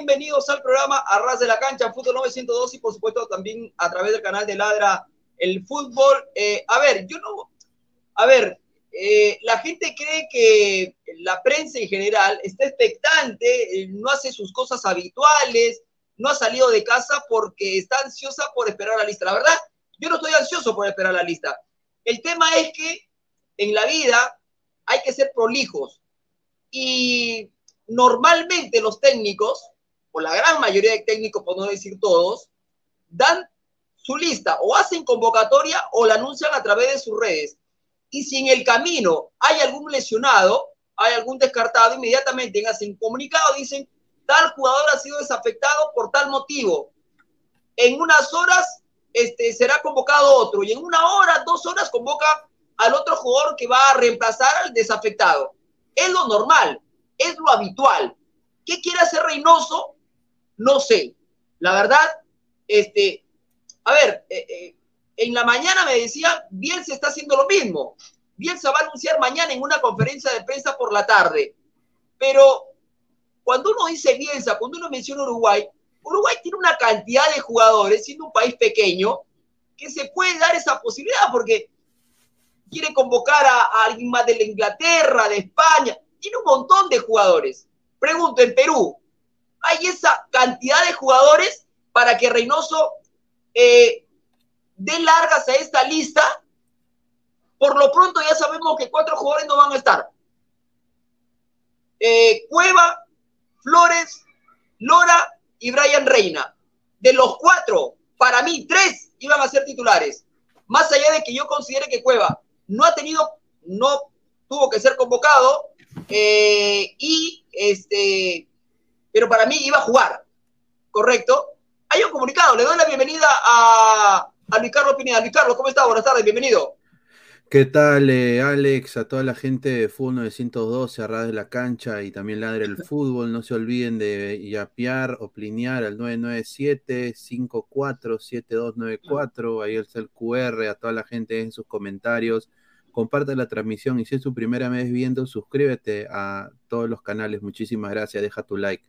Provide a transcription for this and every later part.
Bienvenidos al programa Arras de la Cancha, Fútbol 902 y por supuesto también a través del canal de Ladra el Fútbol. Eh, a ver, yo no, a ver, eh, la gente cree que la prensa en general está expectante, eh, no hace sus cosas habituales, no ha salido de casa porque está ansiosa por esperar la lista. La verdad, yo no estoy ansioso por esperar la lista. El tema es que en la vida hay que ser prolijos y normalmente los técnicos, o la gran mayoría de técnicos, por no decir todos, dan su lista o hacen convocatoria o la anuncian a través de sus redes. Y si en el camino hay algún lesionado, hay algún descartado, inmediatamente hacen comunicado, dicen, tal jugador ha sido desafectado por tal motivo. En unas horas este, será convocado otro y en una hora, dos horas convoca al otro jugador que va a reemplazar al desafectado. Es lo normal es lo habitual. ¿Qué quiere hacer Reynoso? No sé. La verdad, este, a ver, eh, eh, en la mañana me decía, Bielsa está haciendo lo mismo. Bielsa va a anunciar mañana en una conferencia de prensa por la tarde. Pero cuando uno dice Bielsa, cuando uno menciona Uruguay, Uruguay tiene una cantidad de jugadores, siendo un país pequeño, que se puede dar esa posibilidad porque quiere convocar a, a alguien más de la Inglaterra, de España tiene un montón de jugadores. Pregunto, en Perú, ¿hay esa cantidad de jugadores para que Reynoso eh, dé largas a esta lista? Por lo pronto ya sabemos que cuatro jugadores no van a estar. Eh, Cueva, Flores, Lora y Brian Reina. De los cuatro, para mí, tres iban a ser titulares. Más allá de que yo considere que Cueva no ha tenido, no tuvo que ser convocado, eh, y este, pero para mí iba a jugar, ¿correcto? Hay un comunicado, le doy la bienvenida a, a Luis Carlos Pineda. Luis Carlos, ¿cómo está? Buenas tardes, bienvenido. ¿Qué tal, eh, Alex? A toda la gente de Fútbol 912, Arras de la Cancha y también Ladre el Fútbol. No se olviden de yapear o plinear al 997-547294. Ahí está el QR. A toda la gente en sus comentarios. Comparte la transmisión y si es su primera vez viendo, suscríbete a todos los canales. Muchísimas gracias. Deja tu like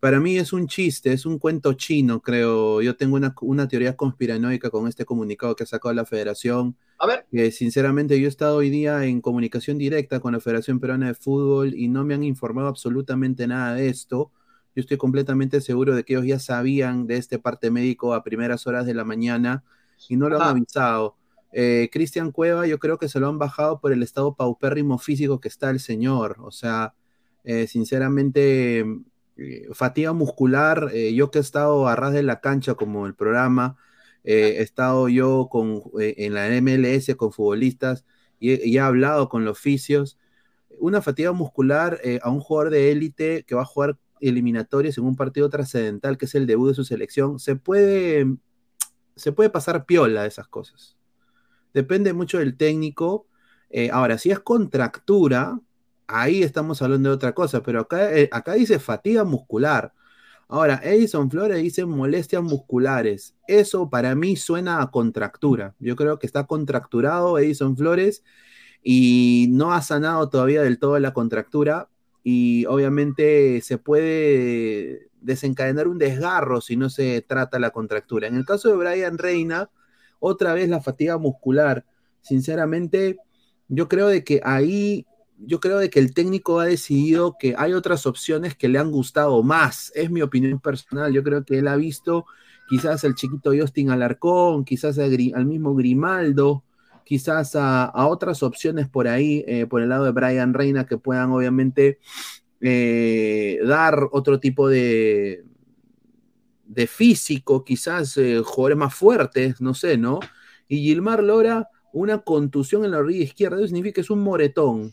para mí es un chiste, es un cuento chino, creo. Yo tengo una, teoría conspiranoica con este comunicado que ha sacado la federación. A ver. Que sinceramente yo he estado hoy día en comunicación directa con la Federación Peruana de Fútbol y no me han informado absolutamente nada de esto. Yo estoy completamente seguro de que ellos ya sabían de este parte médico a primeras horas de la mañana y no lo han avisado. Eh, Cristian Cueva, yo creo que se lo han bajado por el estado paupérrimo físico que está el señor. O sea, eh, sinceramente fatiga muscular, eh, yo que he estado a ras de la cancha como el programa, eh, he estado yo con, en la MLS con futbolistas y he, hablado con los oficios. Una fatiga muscular a un jugador de élite que va a jugar eliminatorias en un partido trascendental que es el debut de su selección, se puede, se puede pasar piola de esas cosas. Depende mucho del técnico. ahora, si es contractura, ahí estamos hablando de otra cosa, pero acá, eh, acá dice fatiga muscular. Ahora, Edison Flores dice molestias musculares. Eso para mí suena a contractura. Yo creo que está contracturado Edison Flores y no ha sanado todavía del todo la contractura y obviamente se puede desencadenar un desgarro si no se trata la contractura. En el caso de Brian Reina, otra vez la fatiga muscular. Sinceramente, yo creo de que ahí yo creo de que el técnico ha decidido que hay otras opciones que le han gustado más. Es mi opinión personal. Yo creo que él ha visto quizás al chiquito Justin Alarcón, quizás al, mismo Grimaldo, quizás a, otras opciones por ahí, eh, por el lado de Brian Reina, que puedan obviamente eh, dar otro tipo de, de físico, quizás eh, jugadores más fuertes, no sé, ¿no? Y Gilmar Lora, una contusión en la orilla izquierda, eso significa que es un moretón.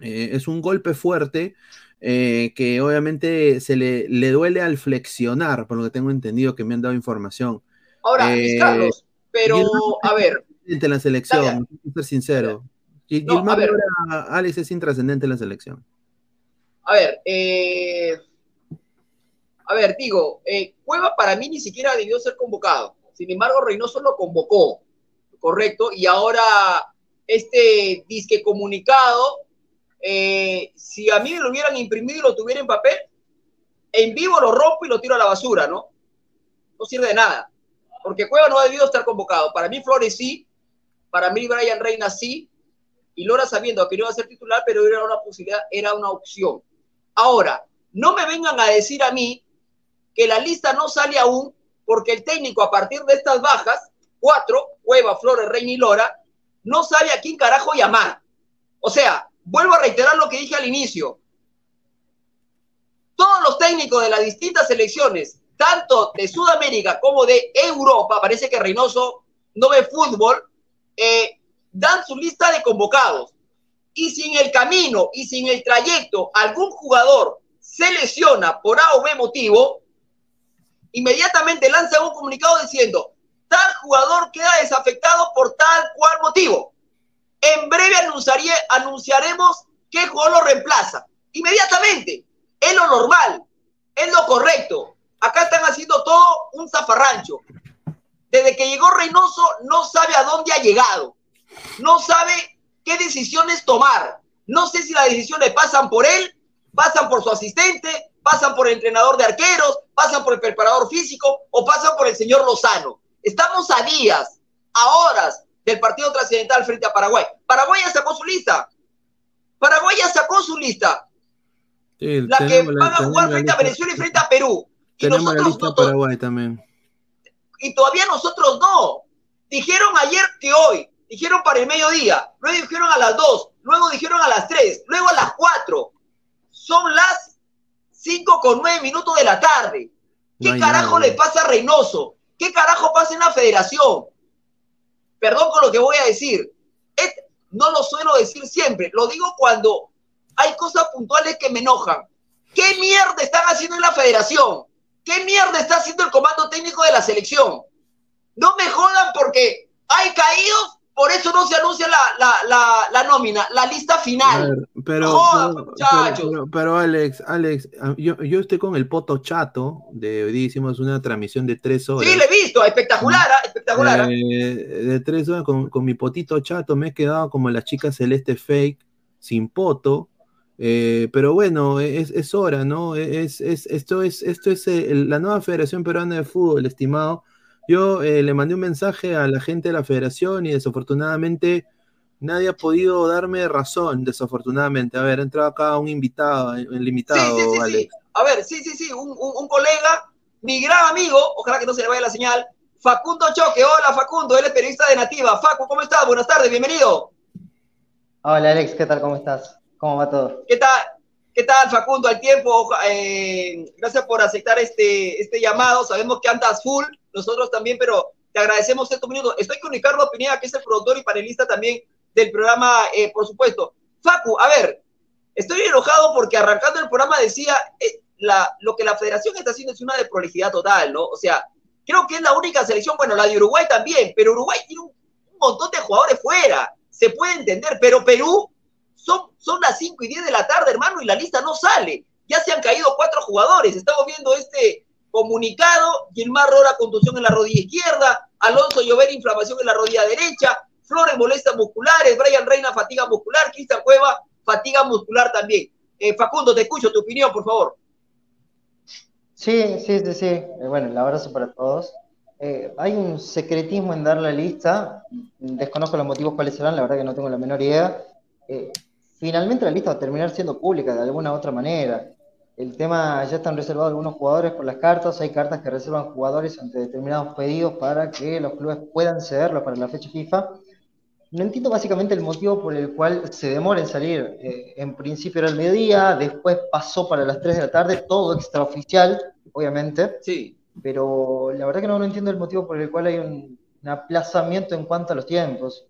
Eh, es un golpe fuerte eh, que obviamente se le, le, duele al flexionar, por lo que tengo entendido que me han dado información. Ahora, eh, Carlos, pero a ver. En la selección, que ser sincero. Y no, Alex es intrascendente en la selección. A ver, a ver, digo, Cueva para mí ni siquiera debió ser convocado. Sin embargo, Reynoso lo convocó, correcto, y ahora este disque comunicado eh, si a mí me lo hubieran imprimido y lo tuviera en papel, en vivo lo rompo y lo tiro a la basura, ¿no? No sirve de nada, porque Cueva no ha debido estar convocado. Para mí Flores sí, para mí Brian Reina sí, y Lora sabiendo que no iba a ser titular, pero era una posibilidad, era una opción. Ahora, no me vengan a decir a mí que la lista no sale aún, porque el técnico a partir de estas bajas, cuatro, Cueva, Flores, Reina y Lora, no sabe a quién carajo llamar. O sea, vuelvo a reiterar lo que dije al inicio. Todos los técnicos de las distintas selecciones, tanto de Sudamérica como de Europa, parece que Reynoso no ve fútbol, eh, dan su lista de convocados. Y si en el camino y si en el trayecto algún jugador se lesiona por A o B motivo, inmediatamente lanza un comunicado diciendo, tal jugador queda desafectado por tal cual motivo. En breve anunciaremos qué jugador lo reemplaza. Inmediatamente. Es lo normal. Es lo correcto. Acá están haciendo todo un zafarrancho. Desde que llegó Reynoso, no sabe a dónde ha llegado. No sabe qué decisiones tomar. No sé si las decisiones pasan por él, pasan por su asistente, pasan por el entrenador de arqueros, pasan por el preparador físico o pasan por el señor Lozano. Estamos a días, a horas del partido trascendental frente a Paraguay. Paraguay ya sacó su lista. Paraguay ya sacó su lista. la que van a jugar frente a Venezuela y frente a Perú. Y tenemos la lista Paraguay también. Y todavía nosotros no. Dijeron ayer que hoy, dijeron para el mediodía, luego dijeron a las 2, luego dijeron a las 3, luego a las 4. Son las 5 con 9 minutos de la tarde. ¿Qué carajo le pasa a Reynoso? ¿Qué carajo pasa en la federación? Perdón con lo que voy a decir, no lo suelo decir siempre, lo digo cuando hay cosas puntuales que me enojan. ¿Qué mierda están haciendo en la federación? ¿Qué mierda está haciendo el comando técnico de la selección? No me jodan porque hay caídos, por eso no se anuncia la, nómina, la lista final. pero, pero, Alex, Alex, ah, yo, estoy con el poto chato, de hoy día hicimos una transmisión de tres horas. Sí, le he visto, espectacular, ¿ah? espectacular. ¿ah? Eh, de tres horas con, mi potito chato me he quedado como la chica celeste fake, sin poto. Eh, pero bueno, es, hora, ¿no? Es, esto es, esto es eh, la nueva Federación Peruana de Fútbol, estimado yo eh, le mandé un mensaje a la gente de la federación y desafortunadamente nadie ha podido darme razón, desafortunadamente. A ver, ha entrado acá un invitado, el invitado. Sí, sí, sí, A ver, sí, sí, sí, un, colega, mi gran amigo, ojalá que no se le vaya la señal, Facundo Choque. Hola, Facundo, él es periodista de Nativa. Facu, ¿cómo estás? Buenas tardes, bienvenido. Hola, Alex, ¿qué tal? ¿Cómo estás? ¿Cómo va todo? ¿Qué tal? ¿Qué tal, Facundo? Al tiempo, eh, gracias por aceptar este, este llamado. Sabemos que andas full, nosotros también, pero te agradecemos estos minutos. Estoy con Ricardo Pineda, que es el productor y panelista también del programa, eh, por supuesto. Facu, a ver, estoy enojado porque arrancando el programa decía, eh, lo que la federación está haciendo es una de prolijidad total, ¿no? O sea, creo que es la única selección, bueno, la de Uruguay también, pero Uruguay tiene un, montón de jugadores fuera, se puede entender, pero Perú son, son las 5 y 10 de la tarde, hermano, y la lista no sale. Ya se han caído cuatro jugadores. Estamos viendo este, Comunicado, Gilmar Rora, contusión en la rodilla izquierda, Alonso Llover, inflamación en la rodilla derecha, Flores, molestas musculares, Brian Reina, fatiga muscular, Cristian Cueva, fatiga muscular también. Eh, Facundo, te escucho, tu opinión, por favor. Sí, sí, sí, sí. Eh, bueno, el abrazo para todos. Eh, hay un secretismo en dar la lista, desconozco los motivos cuáles serán, la verdad que no tengo la menor idea. finalmente la lista va a terminar siendo pública de alguna u otra manera. El tema, ya están reservados algunos jugadores por las cartas, hay cartas que reservan jugadores ante determinados pedidos para que los clubes puedan cederlos para la fecha FIFA. No entiendo básicamente el motivo por el cual se demora en salir. Eh, en principio era el mediodía, después pasó para las 3 de la tarde, todo extraoficial, obviamente. Sí. Pero la verdad que no, no entiendo el motivo por el cual hay un aplazamiento en cuanto a los tiempos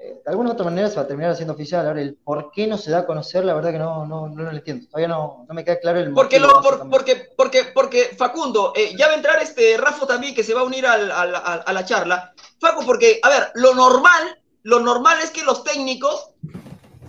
de alguna u otra manera se va a terminar haciendo oficial. Ahora, el por qué no se da a conocer, la verdad que no, no, no lo entiendo. Todavía no, no me queda claro el porque Lo, porque, porque, porque, Facundo, eh, ya va a entrar este Rafa también que se va a unir al, a la charla. Facu, porque, a ver, lo normal, lo normal es que los técnicos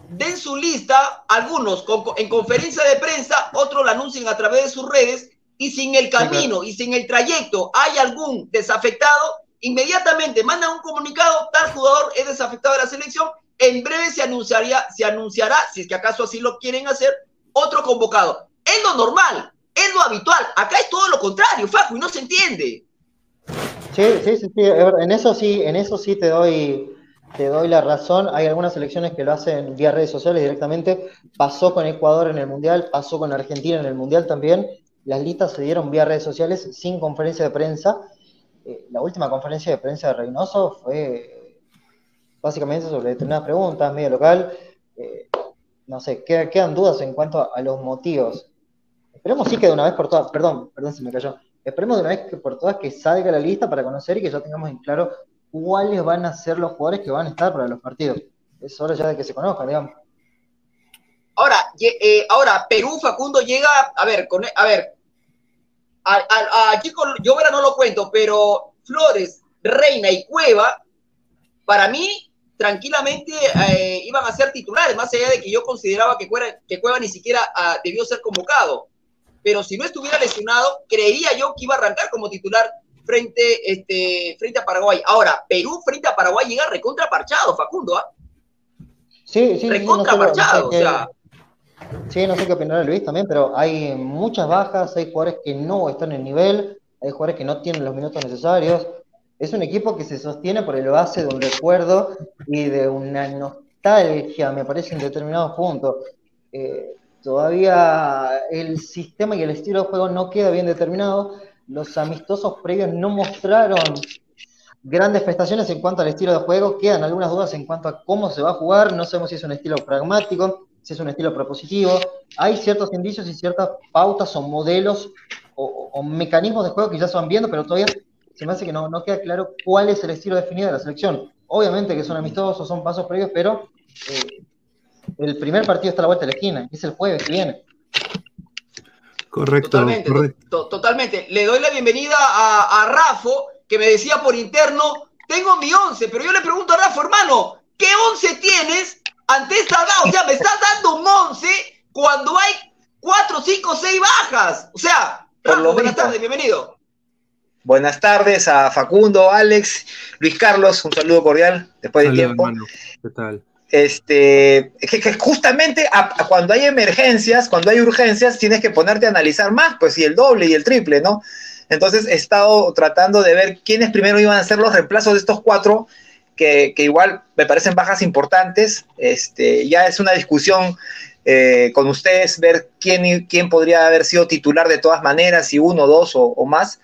den su lista, algunos en conferencia de prensa, otros la anuncien a través de sus redes, y sin el camino y sin el trayecto hay algún desafectado, inmediatamente manda un comunicado, tal jugador es desafectado de la selección, en breve se anunciaría, se anunciará, si es que acaso así lo quieren hacer, otro convocado. Es lo normal, es lo habitual. Acá es todo lo contrario, Facu, y no se entiende. Sí, sí, sí, en eso sí, en eso sí te doy, te doy la razón. Hay algunas selecciones que lo hacen vía redes sociales directamente. Pasó con Ecuador en el Mundial, pasó con Argentina en el Mundial también. Las listas se dieron vía redes sociales sin conferencia de prensa eh, la última conferencia de prensa de Reynoso fue básicamente sobre determinadas preguntas, medio local. Eh, no sé, quedan, dudas en cuanto a, los motivos. Esperemos sí que de una vez por todas, perdón, perdón, se me cayó. Esperemos de una vez por todas que salga la lista para conocer y que ya tengamos en claro cuáles van a ser los jugadores que van a estar para los partidos. Es hora ya de que se conozcan, digamos. Ahora, eh, ahora Perú Facundo llega, a ver, con, a ver, aquí con Llovera no lo cuento, pero Flores, Reina y Cueva, para mí, tranquilamente eh, iban a ser titulares, más allá de que yo consideraba que Cueva, que Cueva ni siquiera ah, debió ser convocado. Pero si no estuviera lesionado, creía yo que iba a arrancar como titular frente, este, frente a Paraguay. Ahora, Perú frente a Paraguay llega recontra parchado, Facundo, ¿ah? Sí, sí, recontra parchado, o sea. Sí, no sé qué opinará Luis también, pero hay muchas bajas, hay jugadores que no están en nivel, hay jugadores que no tienen los minutos necesarios. Es un equipo que se sostiene por el base de un recuerdo y de una nostalgia, me parece, en determinados puntos. Eh, todavía el sistema y el estilo de juego no queda bien determinado. Los amistosos previos no mostraron grandes prestaciones en cuanto al estilo de juego. Quedan algunas dudas en cuanto a cómo se va a jugar. No sabemos si es un estilo pragmático, si es un estilo propositivo. Hay ciertos indicios y ciertas pautas o modelos o, mecanismos de juego que ya se van viendo, pero todavía se me hace que no, no queda claro cuál es el estilo definido de la selección. Obviamente que son amistosos, son pasos previos, pero eh, el primer partido está a la vuelta de la esquina, es el jueves que viene. Correcto. Totalmente, totalmente. Le doy la bienvenida a, a Rafo, que me decía por interno, tengo mi 11, pero yo le pregunto a Rafa, hermano, ¿qué 11 tienes ante esta baja? O sea, me estás dando un 11 cuando hay 4, 5, 6 bajas. O sea, Rafa, buenas tardes, bienvenido. Buenas tardes a Facundo, Alex, Luis Carlos, un saludo cordial después de tiempo. ¿Qué tal? Este, que, justamente cuando hay emergencias, cuando hay urgencias, tienes que ponerte a analizar más, pues, y el doble y el triple, ¿no? Entonces he estado tratando de ver quiénes primero iban a ser los reemplazos de estos cuatro, que, igual me parecen bajas importantes. Este, ya es una discusión eh, con ustedes, ver quién, quién podría haber sido titular de todas maneras, si uno, dos o más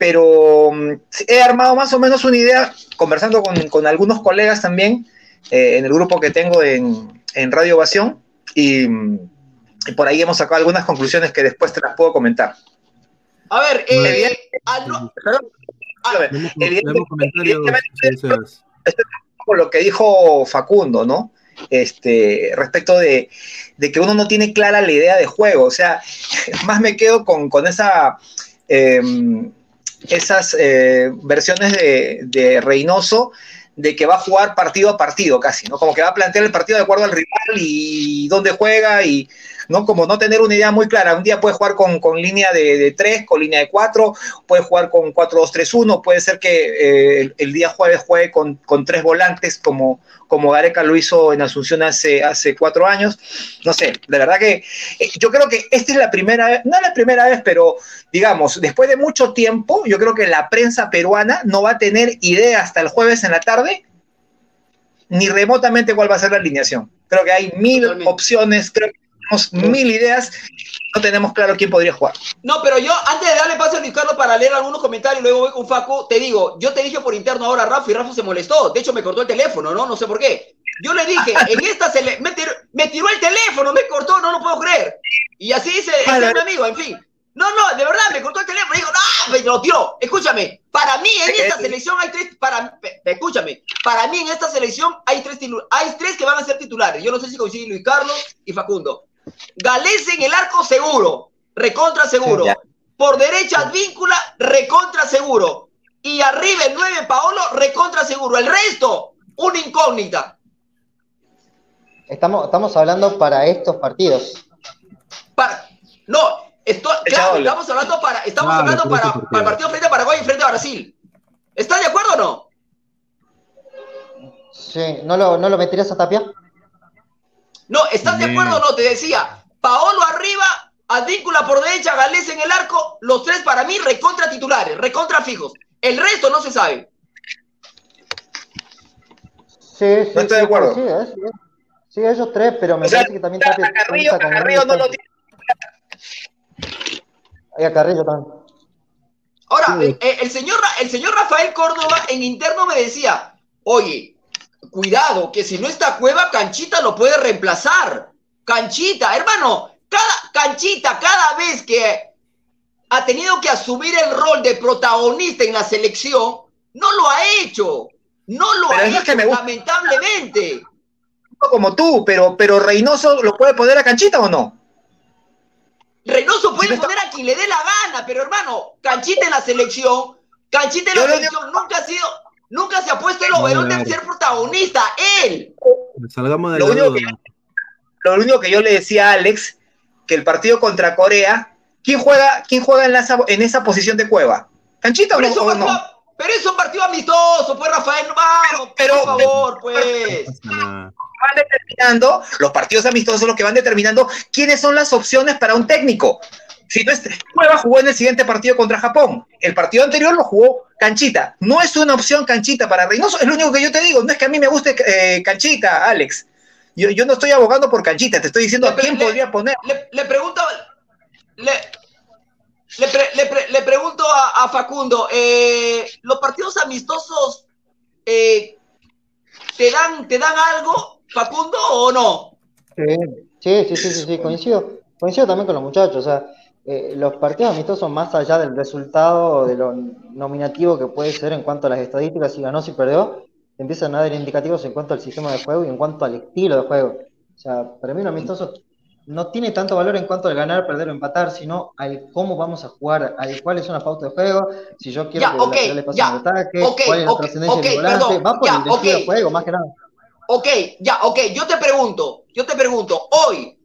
pero mm, he armado más o menos una idea, conversando con, algunos colegas también, eh, en el grupo que tengo en, Radio Ovación, y, por ahí hemos sacado algunas conclusiones que después te las puedo comentar. A ver, eh, con lo que dijo Facundo, ¿no? Este, respecto de, que uno no tiene clara la idea de juego, o sea, más me quedo con, esa em, esas eh, versiones de, de, Reynoso de que va a jugar partido a partido casi, ¿no? Como que va a plantear el partido de acuerdo al rival y dónde juega y ¿no? Como no tener una idea muy clara. Un día puede jugar con, línea de, 3, con línea de 4, puede jugar con 4-2-3-1, puede ser que eh, el, día jueves juegue con, tres volantes como, como Gareca lo hizo en Asunción hace, hace cuatro años. No sé, de verdad que eh, yo creo que esta es la primera vez, no la primera vez, pero digamos, después de mucho tiempo, yo creo que la prensa peruana no va a tener idea hasta el jueves en la tarde ni remotamente cuál va a ser la alineación. Creo que hay mil opciones, creo que mil ideas, no tenemos claro quién podría jugar. No, pero yo, antes de darle paso a Luis Carlos para leer algunos comentarios, luego voy con Facu, te digo, yo te dije por interno ahora a Rafa y Rafa se molestó. De hecho, me cortó el teléfono, ¿no? No sé por qué. Yo le dije, en esta se le. Me tiró, el teléfono, me cortó, no lo puedo creer. Y así dice este mi amigo, en fin. No, no, de verdad, me cortó el teléfono. Dijo, no, me lo tiró. Escúchame, para mí en esta selección hay tres. Para, escúchame, para mí en esta selección hay tres, hay tres que van a ser titulares. Yo no sé si coincide Luis Carlos y Facundo. Galés en el arco seguro, recontra seguro. Por derecha Advíncula, recontra seguro. Y arriba el 9 Paolo, recontra seguro. El resto, una incógnita. Estamos, estamos hablando para estos partidos. no, esto, claro, estamos hablando para, estamos hablando para, el partido frente a Paraguay y frente a Brasil. ¿Estás de acuerdo o no? Sí, ¿no lo, no lo meterías a Tapia? No, ¿estás de acuerdo o no? Te decía, Paolo arriba, Advíncula por derecha, Galés en el arco, los tres para mí recontra titulares, recontra fijos. El resto no se sabe. Sí, sí, no estoy de acuerdo. Sí, sí, sí, ellos tres, pero me parece que también Tapia. Carrillo, Carrillo no lo tiene. Ahí a Carrillo también. Ahora, el, señor, el señor Rafael Córdoba en interno me decía, oye, cuidado, que si no está Cueva, Canchita lo puede reemplazar. Canchita, hermano, cada Canchita, cada vez que ha tenido que asumir el rol de protagonista en la selección, no lo ha hecho. No lo ha hecho, lamentablemente. Como tú, pero, pero Reynoso lo puede poner a Canchita o no? Reynoso puede poner a quien le dé la gana, pero hermano, Canchita en la selección, Canchita en la selección nunca ha sido, Nunca se ha puesto el overón de ser protagonista, él. Salgamos de lo, único que, lo único que yo le decía a Alex, que el partido contra Corea, ¿quién juega, quién juega en, en esa posición de cueva? ¿Canchita o, no, Pero es un partido amistoso, pues Rafael, vamos, pero, por favor, pues. Van determinando, los partidos amistosos son los que van determinando quiénes son las opciones para un técnico. Si no es, Cueva jugó en el siguiente partido contra Japón. El partido anterior lo jugó Canchita. No es una opción Canchita para Reynoso. Es lo único que yo te digo. No es que a mí me guste eh, Canchita, Alex. Yo, no estoy abogando por Canchita. Te estoy diciendo a quién podría poner. Le, pregunto. Le, pregunto a, Facundo. Eh, ¿Los partidos amistosos eh, te, dan, te dan algo, Facundo, o no? Sí, sí, sí, sí, sí, coincido. Coincido también con los muchachos. O sea, eh, los partidos amistosos, más allá del resultado, de lo nominativo que puede ser en cuanto a las estadísticas, si ganó, si perdió, empiezan a dar indicativos en cuanto al sistema de juego y en cuanto al estilo de juego. O sea, para mí un amistoso no tiene tanto valor en cuanto al ganar, perder o empatar, sino al cómo vamos a jugar, al cuál es una pauta de juego, si yo quiero Ya, que ok, el le pase un ataque, ok, cuál es la ok, trascendencia del volante, perdón, va por ya, el estilo de juego, más que nada. Ok, ya, ok, yo te pregunto, yo te pregunto, hoy,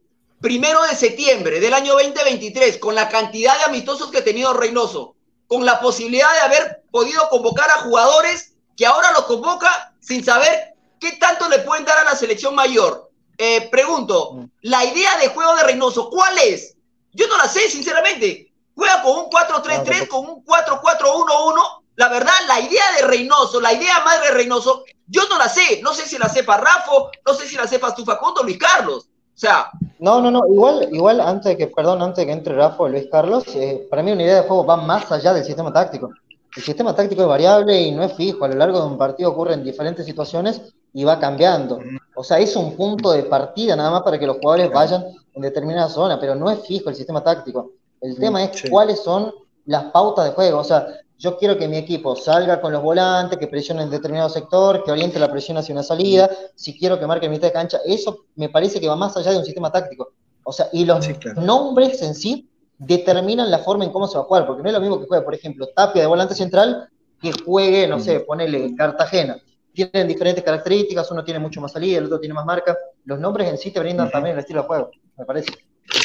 primero de septiembre del año 2023, con la cantidad de amistosos que ha tenido Reynoso, con la posibilidad de haber podido convocar a jugadores que ahora los convoca sin saber qué tanto le pueden dar a la selección mayor. Eh, pregunto, la idea de juego de Reynoso, ¿cuál es? Yo no la sé, sinceramente. Juega con un 4-3-3, con un 4-4-1-1. La verdad, la idea de Reynoso, la idea madre de Reynoso, yo no la sé. No sé si la sepa Rafa, no sé si la sepas tú, Facundo, Luis Carlos. O sea, No, no, no, igual, igual antes de que, perdón, antes de que entre Rafa o Luis Carlos, eh, para mí una idea de juego va más allá del sistema táctico. El sistema táctico es variable y no es fijo, a lo largo de un partido ocurren diferentes situaciones y va cambiando. O sea, es un punto de partida nada más para que los jugadores vayan en determinada zona, pero no es fijo el sistema táctico. El tema es Sí. cuáles son las pautas de juego. O sea, yo quiero que mi equipo salga con los volantes, que presione en determinado sector, que oriente la presión hacia una salida. Si quiero que marque en mitad de cancha, eso me parece que va más allá de un sistema táctico. O sea, y los Sí, claro. nombres en sí determinan la forma en cómo se va a jugar, porque no es lo mismo que juegue, por ejemplo, Tapia de volante central que juegue, no sé, ponele Cartagena. Tienen diferentes características, uno tiene mucho más salida, el otro tiene más marca. Los nombres en sí te brindan Ujú. también el estilo de juego, me parece.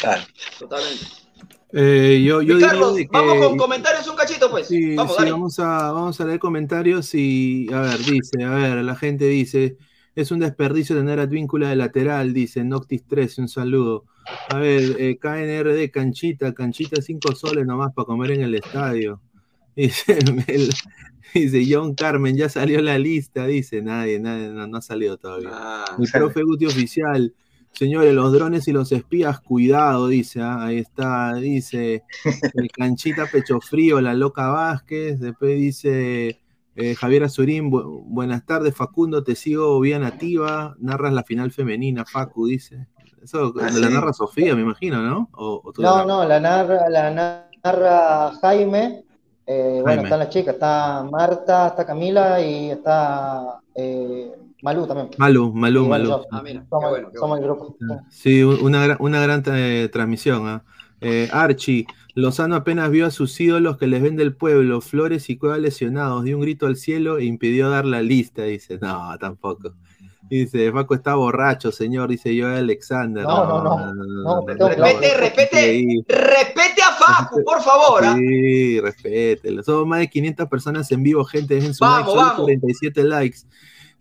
Claro. totalmente. Eh, yo, yo Luis diría Carlos, de que- vamos con comentarios un cachito, pues. Sí, vamos, sí, vamos a, vamos a leer comentarios y, a ver, dice, a ver, la gente dice, es un desperdicio tener a Advíncula de lateral, dice Noctis 13, un saludo. A ver, eh, KNRD, canchita, canchita 5 soles nomás para comer en el estadio. Dice, Mel- dice John Carmen, ya salió la lista, dice, nadie, nadie, no, no ha salido todavía. Ah, Mi profe Guti oficial. Señores, los drones y los espías, cuidado, dice. ah, Ahí está, dice. El canchita pecho frío, la loca Vázquez. Después dice eh, Javier Azurín. bu- buenas tardes, Facundo. Te sigo vía nativa. Narras la final femenina, Facu, dice. Eso Ah, la narra Sofía, me imagino, ¿no? O, o tú la No, no, la narra, la narra Jaime. eh, bueno, Jaime. están las chicas, está Marta, está Camila y está eh, Malú también. Malú, Malú, Malú. yo. ah, mira, qué Somos, bueno, qué somos bueno. el grupo. Sí, un- una, gran- una gran eh, transmisión. ¿ah? Eh, Archie, Lozano apenas vio a sus ídolos que les vende el pueblo, Flores y Cueva lesionados, dio un grito al cielo e impidió dar la lista. Dice, no, tampoco. Dice, Paco está borracho, señor, dice yo Alexander. No, no, no. No, tengo que Respete, respete, respete a Facu, por favor. ¿ah? Sí, respételo. Somos más de 500 personas en vivo, gente. Dejen su Vamos, like, solo vamos. 47 likes.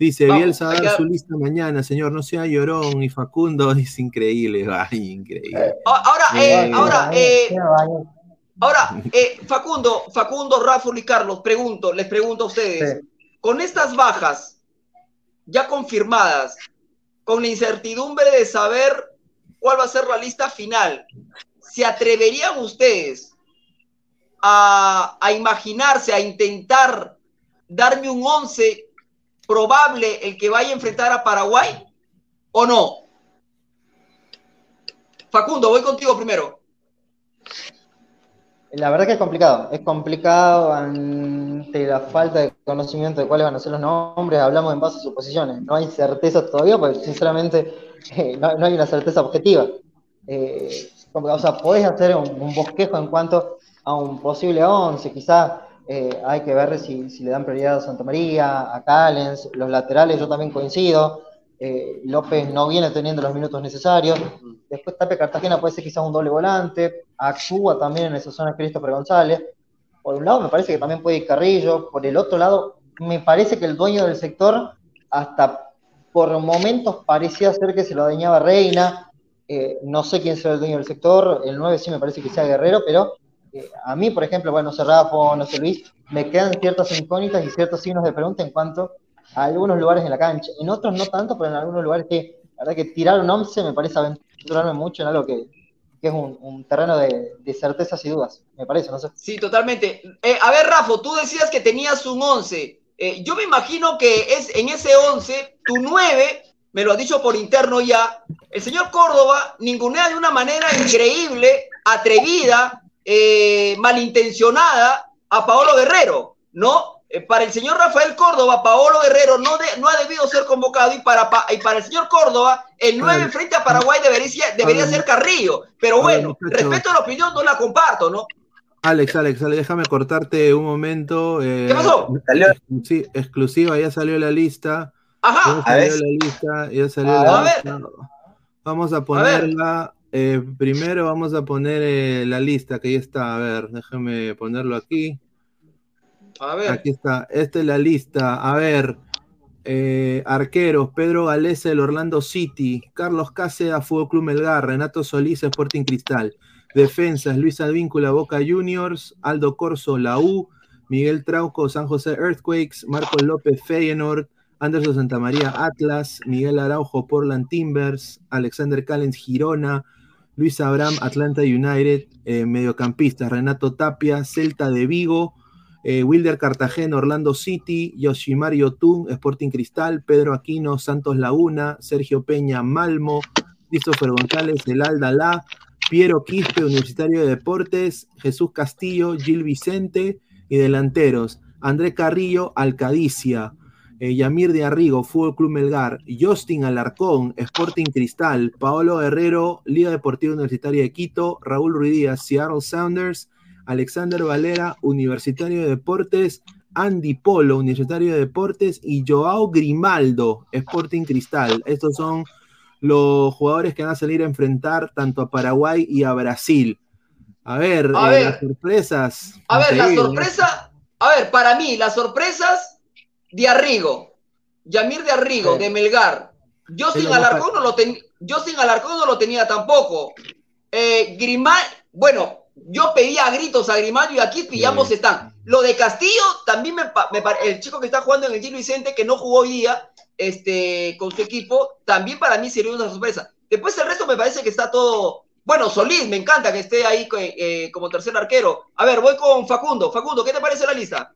Dice, Vamos, Bielsa va a hay dar su lista mañana, señor. No sea llorón. Y Facundo es increíble. Ay, increíble. Ah, Ahora, eh, Eh, ahora, eh, baño. ahora, eh, Facundo, Facundo, Rafa y Carlos, pregunto, les pregunto a ustedes, Sí. con estas bajas ya confirmadas, con la incertidumbre de saber cuál va a ser la lista final, ¿se atreverían ustedes a, a imaginarse, a intentar darme un 11 probable el que vaya a enfrentar a Paraguay o no? Facundo, voy contigo primero. La verdad que es complicado, es complicado ante la falta de conocimiento de cuáles van a ser los nombres, hablamos en base a suposiciones, no hay certeza todavía, porque sinceramente eh, no, hay una certeza objetiva. Eh, o sea, podés hacer un, un bosquejo en cuanto a un posible 11, quizás eh, hay que ver si, le dan prioridad a Santa María, a Callens, los laterales yo también coincido, eh, López no viene teniendo los minutos necesarios, Después Tapia Cartagena puede ser quizás un doble volante. Actúa también en esa zona Christopher González. Por un lado me parece que también puede ir Carrillo. Por el otro lado, me parece que el dueño del sector hasta por momentos parecía ser que se lo dañaba Reina. Eh, no sé quién será el dueño del sector. El 9 sí me parece que sea Guerrero, pero eh, a mí, por ejemplo, bueno, Rafa, no sé Luis, me quedan ciertas incógnitas y ciertos signos de pregunta en cuanto a algunos lugares en la cancha. En otros no tanto, pero en algunos lugares que, la verdad que tirar un 11 me parece aventurarme mucho en algo que, que es un, un terreno de, de certezas y dudas, me parece, no sé. Sí, totalmente. Eh, a ver, Rafa, tú decías que tenías un 11. Eh, yo me imagino que es en ese 11, tu 9, me lo has dicho por interno ya, el señor Córdoba ningunea de una manera increíble, atrevida, eh, malintencionada a Paolo Guerrero, ¿no? eh, para el señor Rafael Córdoba, Paolo Guerrero no, no ha debido ser convocado y para, y para el señor Córdoba, el 9 frente a Paraguay debería, debería ser Carrillo. Pero bueno, respeto a la opinión, no la comparto, ¿no? Alex, Alex, Alex, déjame cortarte un momento. Eh, ¿Qué pasó? Sí, exclusiva, ya salió la lista. Ajá. Ya salió la lista, ya salió a la lista. Ver. Vamos a ponerla. Eh, primero vamos a poner eh, la lista que ya está. A ver, déjame ponerlo aquí. A ver. Aquí está. Esta es la lista. A ver. Eh, arqueros, Pedro Galese del Orlando City, Carlos Cáceres, Fútbol Club Melgar, Renato Solís, Sporting Cristal. Defensas, Luis Advíncula, Boca Juniors, Aldo Corso, La U, Miguel Trauco, San José Earthquakes, Marcos López, Feyenoord, Anderson Santamaría, Atlas, Miguel Araujo, Portland Timbers, Alexander Callens, Girona, Luis Abraham, Atlanta United, eh, mediocampistas, Renato Tapia, Celta de Vigo, eh, Wilder Cartagena, Orlando City, Yoshimar Yotun, Sporting Cristal, Pedro Aquino, Santos Laguna, Sergio Peña, Malmo, Christopher González, El Aldalá, Piero Quispe, Universitario de Deportes, Jesús Castillo, Gil Vicente y delanteros, André Carrillo, Alcadicia, eh, Yamir de Arrigo, Fútbol Club Melgar, Justin Alarcón, Sporting Cristal, Paolo Guerrero, Liga Deportiva Universitaria de Quito, Raúl Ruidíaz, Seattle Sounders, Alexander Valera, Universitario de Deportes, Andy Polo, Universitario de Deportes, y Joao Grimaldo, Sporting Cristal. Estos son los jugadores que van a salir a enfrentar tanto a Paraguay y a Brasil. A ver, A eh, ver. las sorpresas. A ver, la sorpresa, a ver, para mí, las sorpresas de Arrigo, Yamir de Arrigo, Sí. de Melgar. Yo sin Alarcón no lo tenía, yo sin Alarcón no lo tenía tampoco. Eh, Grimal, bueno, yo pedía a gritos a Grimaldo y aquí pillamos Sí. están. Lo de Castillo también me, me el chico que está jugando en el Gil Vicente, que no jugó hoy día, este, con su equipo, también para mí sería una sorpresa. Después el resto me parece que está todo. Bueno, Solís, me encanta que esté ahí eh, como tercer arquero. A ver, voy con Facundo. Facundo, ¿qué te parece la lista?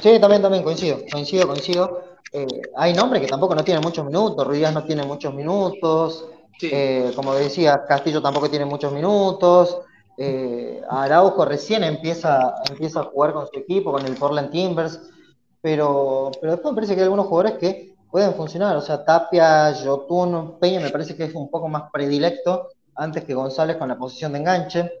Sí, también, también coincido, coincido, coincido. Eh, hay nombres que tampoco no tienen muchos minutos, Ruidíaz no tiene muchos minutos, Sí. eh, como decía, Castillo tampoco tiene muchos minutos, eh, Araujo recién empieza, empieza a jugar con su equipo, con el Portland Timbers, pero, pero después me parece que hay algunos jugadores que pueden funcionar, o sea, Tapia, Yotun, Peña me parece que es un poco más predilecto antes que González con la posición de enganche.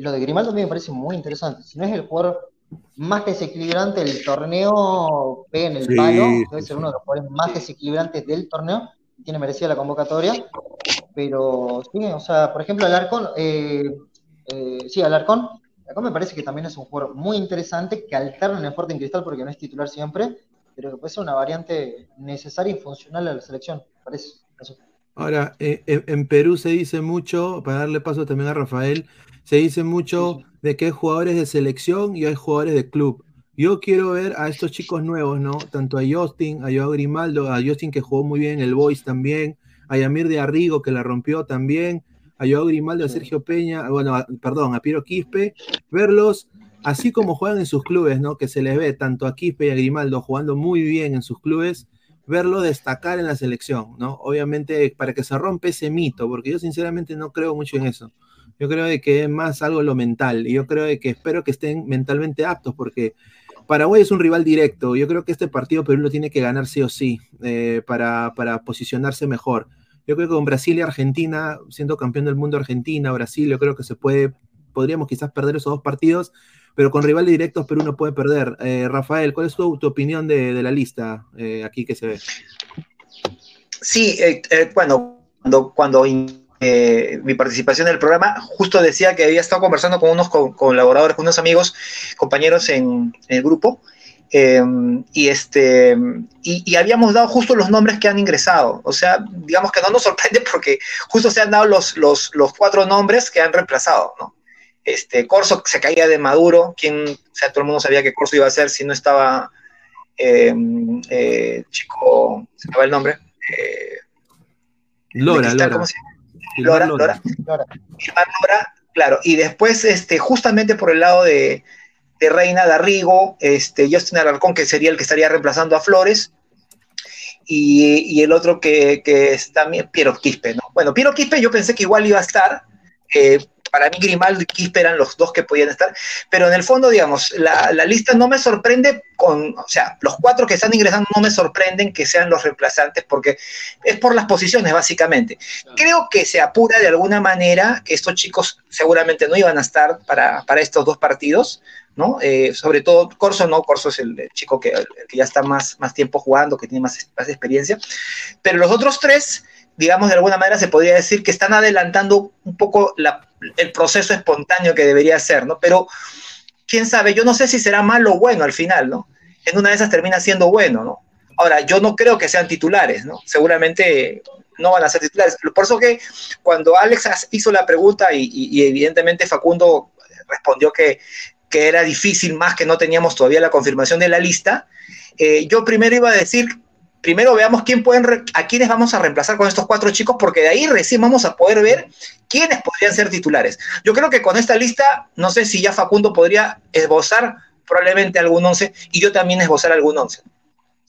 Lo de Grimaldo a mí me parece muy interesante, si no es el jugador más desequilibrante del torneo, pega en el Sí, palo, debe ser uno de los jugadores más desequilibrantes del torneo, tiene merecida la convocatoria, pero sí, o sea, por ejemplo, Alarcón, eh, eh, sí, Alarcón, Alarcón me parece que también es un jugador muy interesante, que alterna en el Sporting Cristal porque no es titular siempre, pero que puede ser una variante necesaria y funcional a la selección, me parece. Eso. Ahora, eh, en, en Perú se dice mucho, para darle paso también a Rafael, se dice mucho de que hay jugadores de selección y hay jugadores de club. Yo quiero ver a estos chicos nuevos, ¿no? Tanto a Justin, a Joao Grimaldo, a Justin que jugó muy bien en el Boys también, a Yamir de Arrigo que la rompió también, a Joao Grimaldo, a. Sergio Peña, bueno, a- perdón, a Piero Quispe, verlos así como juegan en sus clubes, ¿no? Que se les ve tanto a Quispe y a Grimaldo jugando muy bien en sus clubes, verlo destacar en la selección, ¿no? Obviamente para que se rompe ese mito, porque yo sinceramente no creo mucho en eso. Yo creo de que es más algo lo mental, y yo creo de que espero que estén mentalmente aptos, porque Paraguay es un rival directo. Yo creo que este partido Perú lo tiene que ganar sí o sí eh, para, para posicionarse mejor. Yo creo que con Brasil y Argentina, siendo campeón del mundo Argentina, Brasil, yo creo que se puede, podríamos quizás perder esos dos partidos, pero con rivales directos Perú no puede perder. Eh, Rafael, ¿cuál es tu, opinión de, la lista eh, aquí que se ve? Sí, eh, eh, bueno, cuando, cuando mi participación en el programa, justo decía que había estado conversando con unos co- colaboradores, con unos amigos, compañeros en, el grupo, y, este, y, y habíamos dado justo los nombres que han ingresado. O sea, digamos que no nos sorprende porque justo se han dado los, los, los cuatro nombres que han reemplazado, ¿no? Este, Corso se caía de Maduro, quien, o sea, todo el mundo sabía que Corso iba a ser si no estaba, eh, eh, chico, se me va el nombre. eh, Lora, Lora. ¿cómo se llama? Lora, Lora. Gilmar Lora, claro. Y después, este, justamente por el lado de, de Reina Darrigo, este, Justin Alarcón, que sería el que estaría reemplazando a Flores. Y, y el otro que, que es también Piero Quispe, ¿no? Bueno, Piero Quispe yo pensé que igual iba a estar, eh, para mí Grimaldo y Quispe eran los dos que podían estar, pero en el fondo, digamos, la, la, lista no me sorprende con, o sea, los cuatro que están ingresando no me sorprenden que sean los reemplazantes porque es por las posiciones, básicamente. Creo que se apura de alguna manera, que estos chicos seguramente no iban a estar para, para estos dos partidos, ¿no? Eh, sobre todo Corso, no, Corso es el, chico que, el que, ya está más, más tiempo jugando, que tiene más, más experiencia, pero los otros tres digamos, de alguna manera se podría decir que están adelantando un poco el proceso espontáneo que debería ser, ¿no? Pero, quién sabe, yo no sé si será malo o bueno al final, ¿no? En una de esas termina siendo bueno, ¿no? Ahora, yo no creo que sean titulares, ¿no? Seguramente no van a ser titulares. Por eso que cuando Alex hizo la pregunta y evidentemente Facundo respondió que, que, era difícil más que no teníamos todavía la confirmación de la lista, eh, yo primero iba a decir primero veamos quién pueden a quiénes vamos a reemplazar con estos cuatro chicos, porque de ahí recién vamos a poder ver quiénes podrían ser titulares. Yo creo que con esta lista, no sé si ya Facundo podría esbozar probablemente algún once, y yo también esbozar algún once.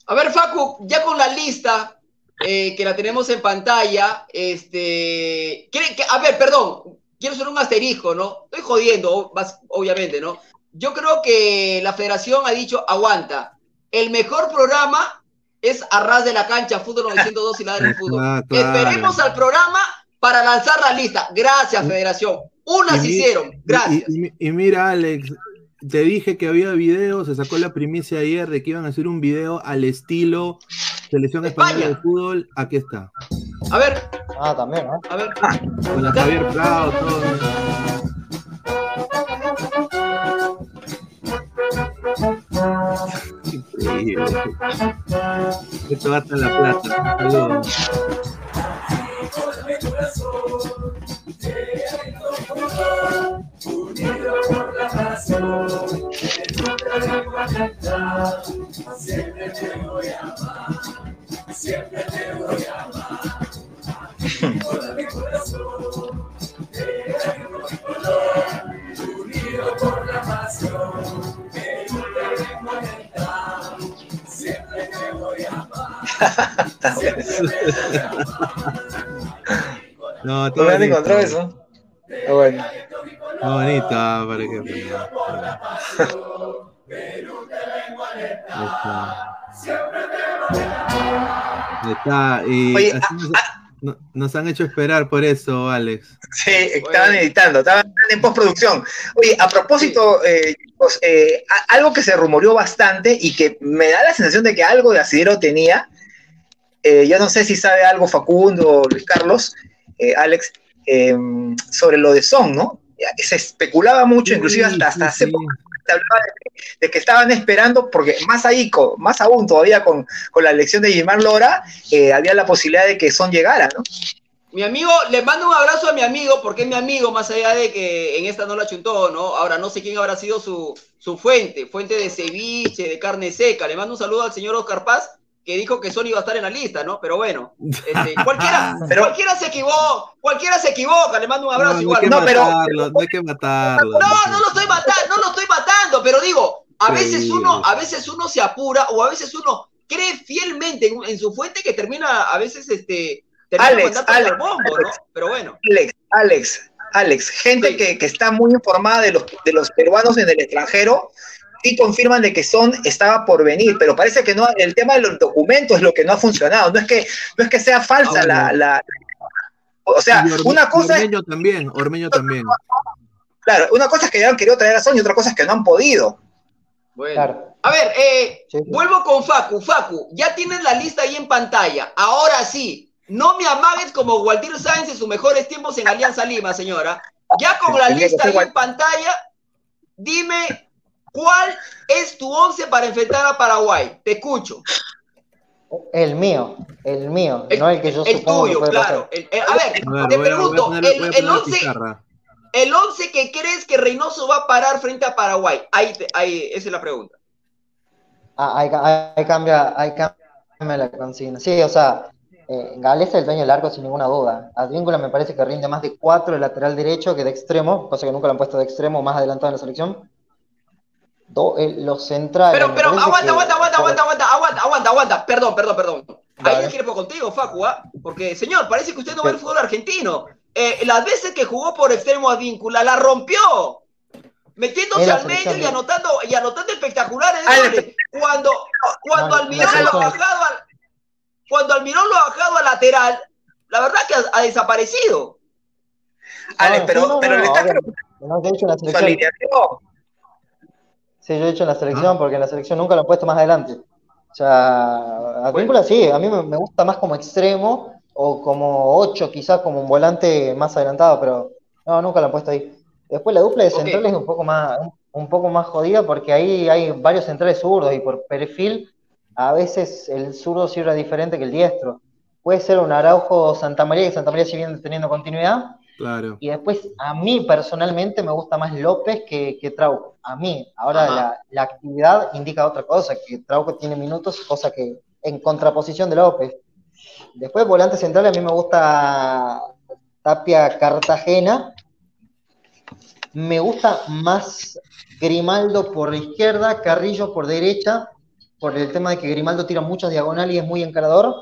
A ver, Facu, ya con la lista eh, que la tenemos en pantalla, este, que, a ver, perdón, quiero hacer un asterisco, ¿no? Estoy jodiendo, obviamente, ¿no? Yo creo que la federación ha dicho, aguanta, el mejor programa es Arras de la Cancha, Fútbol 902 y la del Fútbol. Ah, claro. Esperemos al programa para lanzar la lista. Gracias, Federación. Unas y hicieron. Gracias. Y, y, y, mira, Alex, te dije que había video, se sacó la primicia ayer de que iban a hacer un video al estilo Selección Española España. de Fútbol. Aquí está. A ver. Ah, también, ¿no? A ver. Con la Javier Prado, todo. En la plata. Unido por la siempre te voy a amar, siempre te voy a amar. Toda mi corazón, unido por la pasión, No, ¿No me han encontrado eso? Está bueno. Bonita, para que. Está. Está. Y Oye, así no- nos han hecho esperar por eso, Alex. Sí, estaban editando, estaban en postproducción. Oye, a propósito, eh, chicos, eh, algo que se rumoreó bastante y que me da la sensación de que algo de asidero tenía, eh, yo no sé si sabe algo Facundo o Luis Carlos, eh, Alex, eh, sobre lo de Son, ¿no? Se especulaba mucho, inclusive hasta, hasta hace Sí, poco se hablaba de, que estaban esperando, porque más ahí, co- más aún todavía con, con la elección de Gilmar Lora, eh, había la posibilidad de que Son llegara, ¿no? Mi amigo, le mando un abrazo a mi amigo, porque es mi amigo, más allá de que en esta no la chuntó, ¿no? Ahora no sé quién habrá sido su, su fuente, fuente de ceviche, de carne seca. Le mando un saludo al señor Oscar Paz, que dijo que Sony iba a estar en la lista, ¿no? Pero bueno, este, cualquiera, Pero- cualquiera se equivoca, cualquiera se equivoca, le mando un abrazo No, no igual. que No, pero- matarlo, no hay que matarlo. No, no lo estoy matando, no lo estoy matando, pero digo, a veces uno, a veces uno se apura o a veces uno cree fielmente en, en su fuente que termina, a veces, este, termina Alex, Alex, al bombo, ¿no? Alex. Pero bueno. Alex, Alex, Alex, gente Sí. que, que está muy informada de los, de los peruanos en el extranjero, sí confirman de que Son estaba por venir, pero parece que no, el tema de los documentos es lo que no ha funcionado, no es que, no es que sea falsa Ah, la, bueno. la- o sea, Orme- una cosa es, Ormeño también, Ormeño también. claro, una cosa es que hayan querido traer a Son y otra cosa es que no han podido. Bueno. Claro. A ver, eh, Sí. vuelvo con Facu. Facu, ya tienes la lista ahí en pantalla. Ahora sí, no me amagues como Waldir Sáenz en sus mejores tiempos en Alianza Lima, señora. Ya con la lista ahí en pantalla, dime cuál es tu once para enfrentar a Paraguay. Te escucho. El mío, el mío, El- no el que yo El supongo que tuyo, puede claro. pasar. El- el- a ver, A ver, te voy pregunto, voy el, poner el la once, el once que crees que Reynoso va a parar frente a Paraguay. Ahí, te- ahí esa es la pregunta. Ah, ahí, ca- ahí cambia, ahí cambia la consigna. Sí, o sea, eh, Gales es el dueño del arco sin ninguna duda. Advíncula me parece que rinde más de cuatro de lateral derecho que de extremo, cosa que nunca lo han puesto de extremo más adelantado en la selección. Do- eh, los centrales. Pero, pero, aguanta, que- aguanta, aguanta, aguanta, aguanta, aguanta, aguanta, aguanta. Perdón, perdón, perdón. Ahí Vale. discrepo contigo, Facu, ¿ah? Porque, señor, parece que usted no ve el fútbol argentino. eh, las veces que jugó por extremo a víncula, la rompió. Metiéndose al medio y anotando, y anotando espectaculares. Cuando, cuando No, Almirón no, lo ha bajado al, cuando Almirón lo ha bajado a lateral, la verdad que ha, ha desaparecido. Ale, No, pero, sí, no, pero no, le estás preguntando No, yo he hecho en la su selección. alineación. Sí, yo he hecho en la selección porque en la selección nunca lo han puesto más adelante. O sea, a Víncula sí, a mí me, gusta más como extremo o como 8 quizás como un volante más adelantado, pero no, nunca lo han puesto ahí. Después la dupla de centrales es un poco más, un, un poco más jodida porque ahí hay varios centrales zurdos y por perfil a veces el zurdo sirve diferente que el diestro. Puede ser un Araujo Santa María, que Santa María sigue teniendo continuidad, Claro. y después, a mí personalmente me gusta más López que, que Trauco. A mí, ahora la, la actividad indica otra cosa, que Trauco tiene minutos, cosa que en contraposición de López. Después, volante central, a mí me gusta Tapia Cartagena. Me gusta más Grimaldo por la izquierda, Carrillo por derecha, por el tema de que Grimaldo tira muchas diagonales y es muy encarador.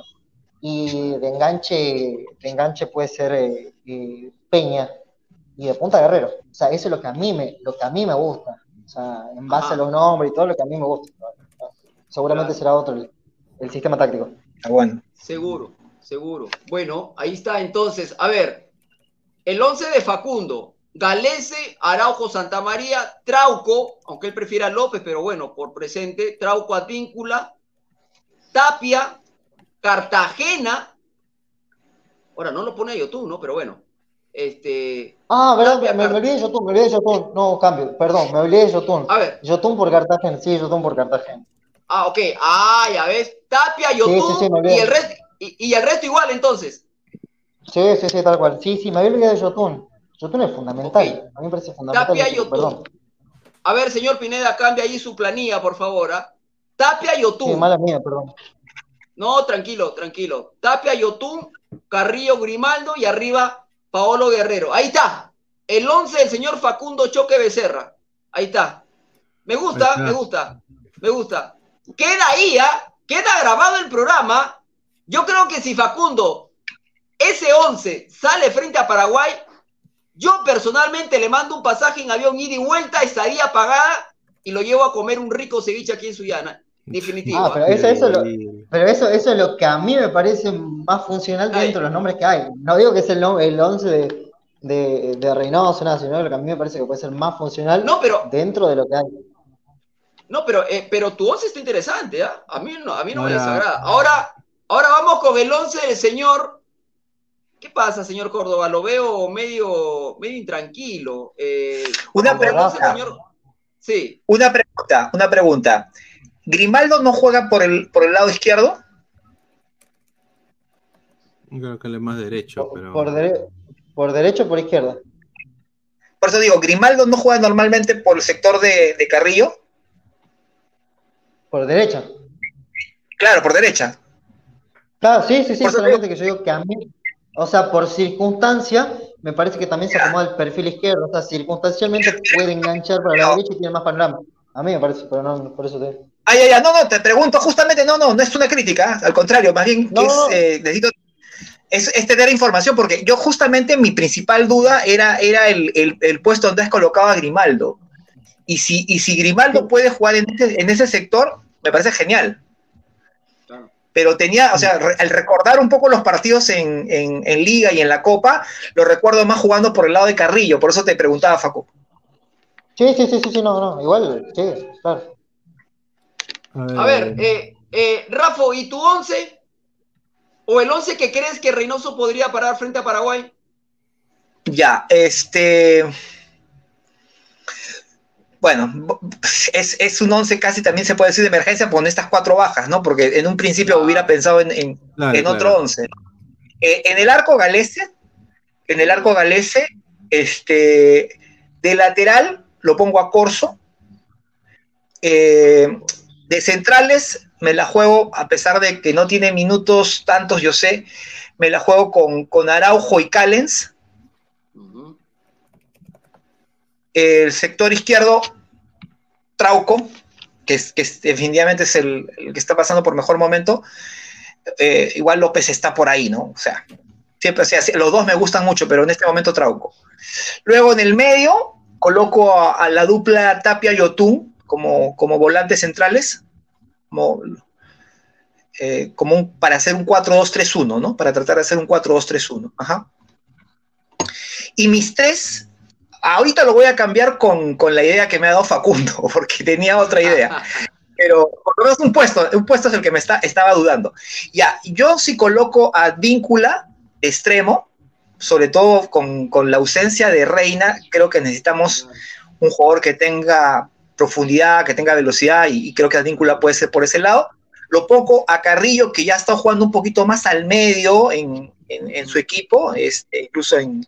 Y de enganche, de enganche puede ser eh, eh, Peña y de punta Guerrero. O sea, eso es lo que a mí me, lo que a mí me gusta. O sea, en base Ajá. a los nombres y todo lo que a mí me gusta. Seguramente Claro. será otro el, el sistema táctico. Ah, bueno. Seguro, seguro. Bueno, ahí está entonces. A ver, el 11 de Facundo, Galese, Araujo, Santa María, Trauco, aunque él prefiera López, pero bueno, por presente, Trauco Advíncula, Tapia, Cartagena. Ahora no lo pone a YouTube, ¿no? Pero bueno. Este, Ah, verdad, me, me olvidé de Yotun, me olvidé de Yotun. No, cambio, perdón, me olvidé de Yotun. a ver, Yotun por Cartagena, sí, Yotun por Cartagena. ah, ok. Ah, ya ves. Tapia, sí, Yotun sí, y el resto, y, y el resto igual entonces. Sí, sí, sí, tal cual. Sí, sí, me había olvidado de Yotun. Yotun es fundamental. A mí me parece fundamental. Tapia, Yotun, Yotun. Perdón. A ver, señor Pineda, cambia ahí su planilla, por favor. ¿ah? Tapia, Sí, Yotun. mala mía, perdón. No, tranquilo, tranquilo. Tapia, Yotun, Carrillo, Grimaldo y arriba Paolo Guerrero. Ahí está. El 11 del señor Facundo Choque Becerra. Ahí está. Me gusta, me gusta, me gusta. Queda ahí, ¿ah? Queda grabado el programa. Yo creo que si Facundo, ese 11, sale frente a Paraguay, yo personalmente le mando un pasaje en avión ida y vuelta, estaría pagada y lo llevo a comer un rico ceviche aquí en Suyana. Definitivo. Ah, ¿ah? pero eso, eso, es lo, Sí. pero eso, eso es lo que a mí me parece más funcional Ay. dentro de los nombres que hay. No digo que es el, el 11 de, de, de Reynoso, nada, sino lo que a mí me parece que puede ser más funcional No, pero dentro de lo que hay. No, pero, eh, pero tu once está interesante, ¿ah? A mí no, a mí no me desagrada. Ahora, ahora vamos con el once del señor. ¿Qué pasa, señor Córdoba? Lo veo medio, medio intranquilo. Eh, Una pregunta. señor- Sí, Una pregunta, una pregunta. ¿Grimaldo no juega por el, por el lado izquierdo? Creo que él es más derecho, pero. Por, dere- por derecho o por izquierda. Por eso digo, ¿Grimaldo no juega normalmente por el sector de, de Carrillo? Por derecha. Claro, por derecha. Claro, sí, sí, sí, Por solamente que yo digo que a mí, o sea, por circunstancia, me parece que también se acomoda el perfil izquierdo. O sea, circunstancialmente puede enganchar para la derecha y tiene más panorama. A mí me parece, pero no, por eso te. Ah, ya, ya, no, no, te pregunto justamente, no, no, no es una crítica, ¿eh? al contrario, más bien No. es, eh, necesito, es, es tener información, porque yo justamente mi principal duda era, era el, el- el puesto donde has colocado a Grimaldo. Y si, y si Grimaldo puede jugar en ese, en ese sector, me parece genial. Claro. Pero tenía, o sea, re- al recordar un poco los partidos en, en- en Liga y en la Copa, lo recuerdo más jugando por el lado de Carrillo, por eso te preguntaba, Facu. Sí, sí, sí, sí, sí, no, no, igual, sí, claro. a ver, eh, eh, Rafa, ¿y tu once? ¿O el once que crees que Reynoso podría parar frente a Paraguay? Ya, este. Bueno, es, es un once casi también se puede decir de emergencia con estas cuatro bajas, ¿no? Porque en un principio Ah. hubiera pensado en, en- Claro, en claro. otro once. Eh, en el arco galese, en el arco galese, este, de lateral lo pongo a Corso. Eh, de centrales me la juego, a pesar de que no tiene minutos tantos, yo sé, me la juego con, con Araujo y Callens. El sector izquierdo, Trauco, que, es, que definitivamente es el, el que está pasando por mejor momento. Eh, igual López está por ahí, ¿no? O sea, Siempre, o sea, los dos me gustan mucho, pero en este momento Trauco. Luego en el medio coloco a, la dupla Tapia y Otún como, como volantes centrales, como, eh, un- para hacer un 4-2-3-1, ¿no? Para tratar de hacer un 4-2-3-1. Ajá. Y mis tres, ahorita lo voy a cambiar con, con la idea que me ha dado Facundo, porque tenía otra idea. Pero por lo menos un puesto, un puesto es el que me está, estaba dudando. Ya, yo sí coloco a Víncula extremo, sobre todo con, con la ausencia de Reina, creo que necesitamos un jugador que tenga profundidad, que tenga velocidad, y, creo que Advíncula puede ser por ese lado. Lo pongo a Carrillo, que ya está jugando un poquito más al medio en, en- su equipo, este, incluso en,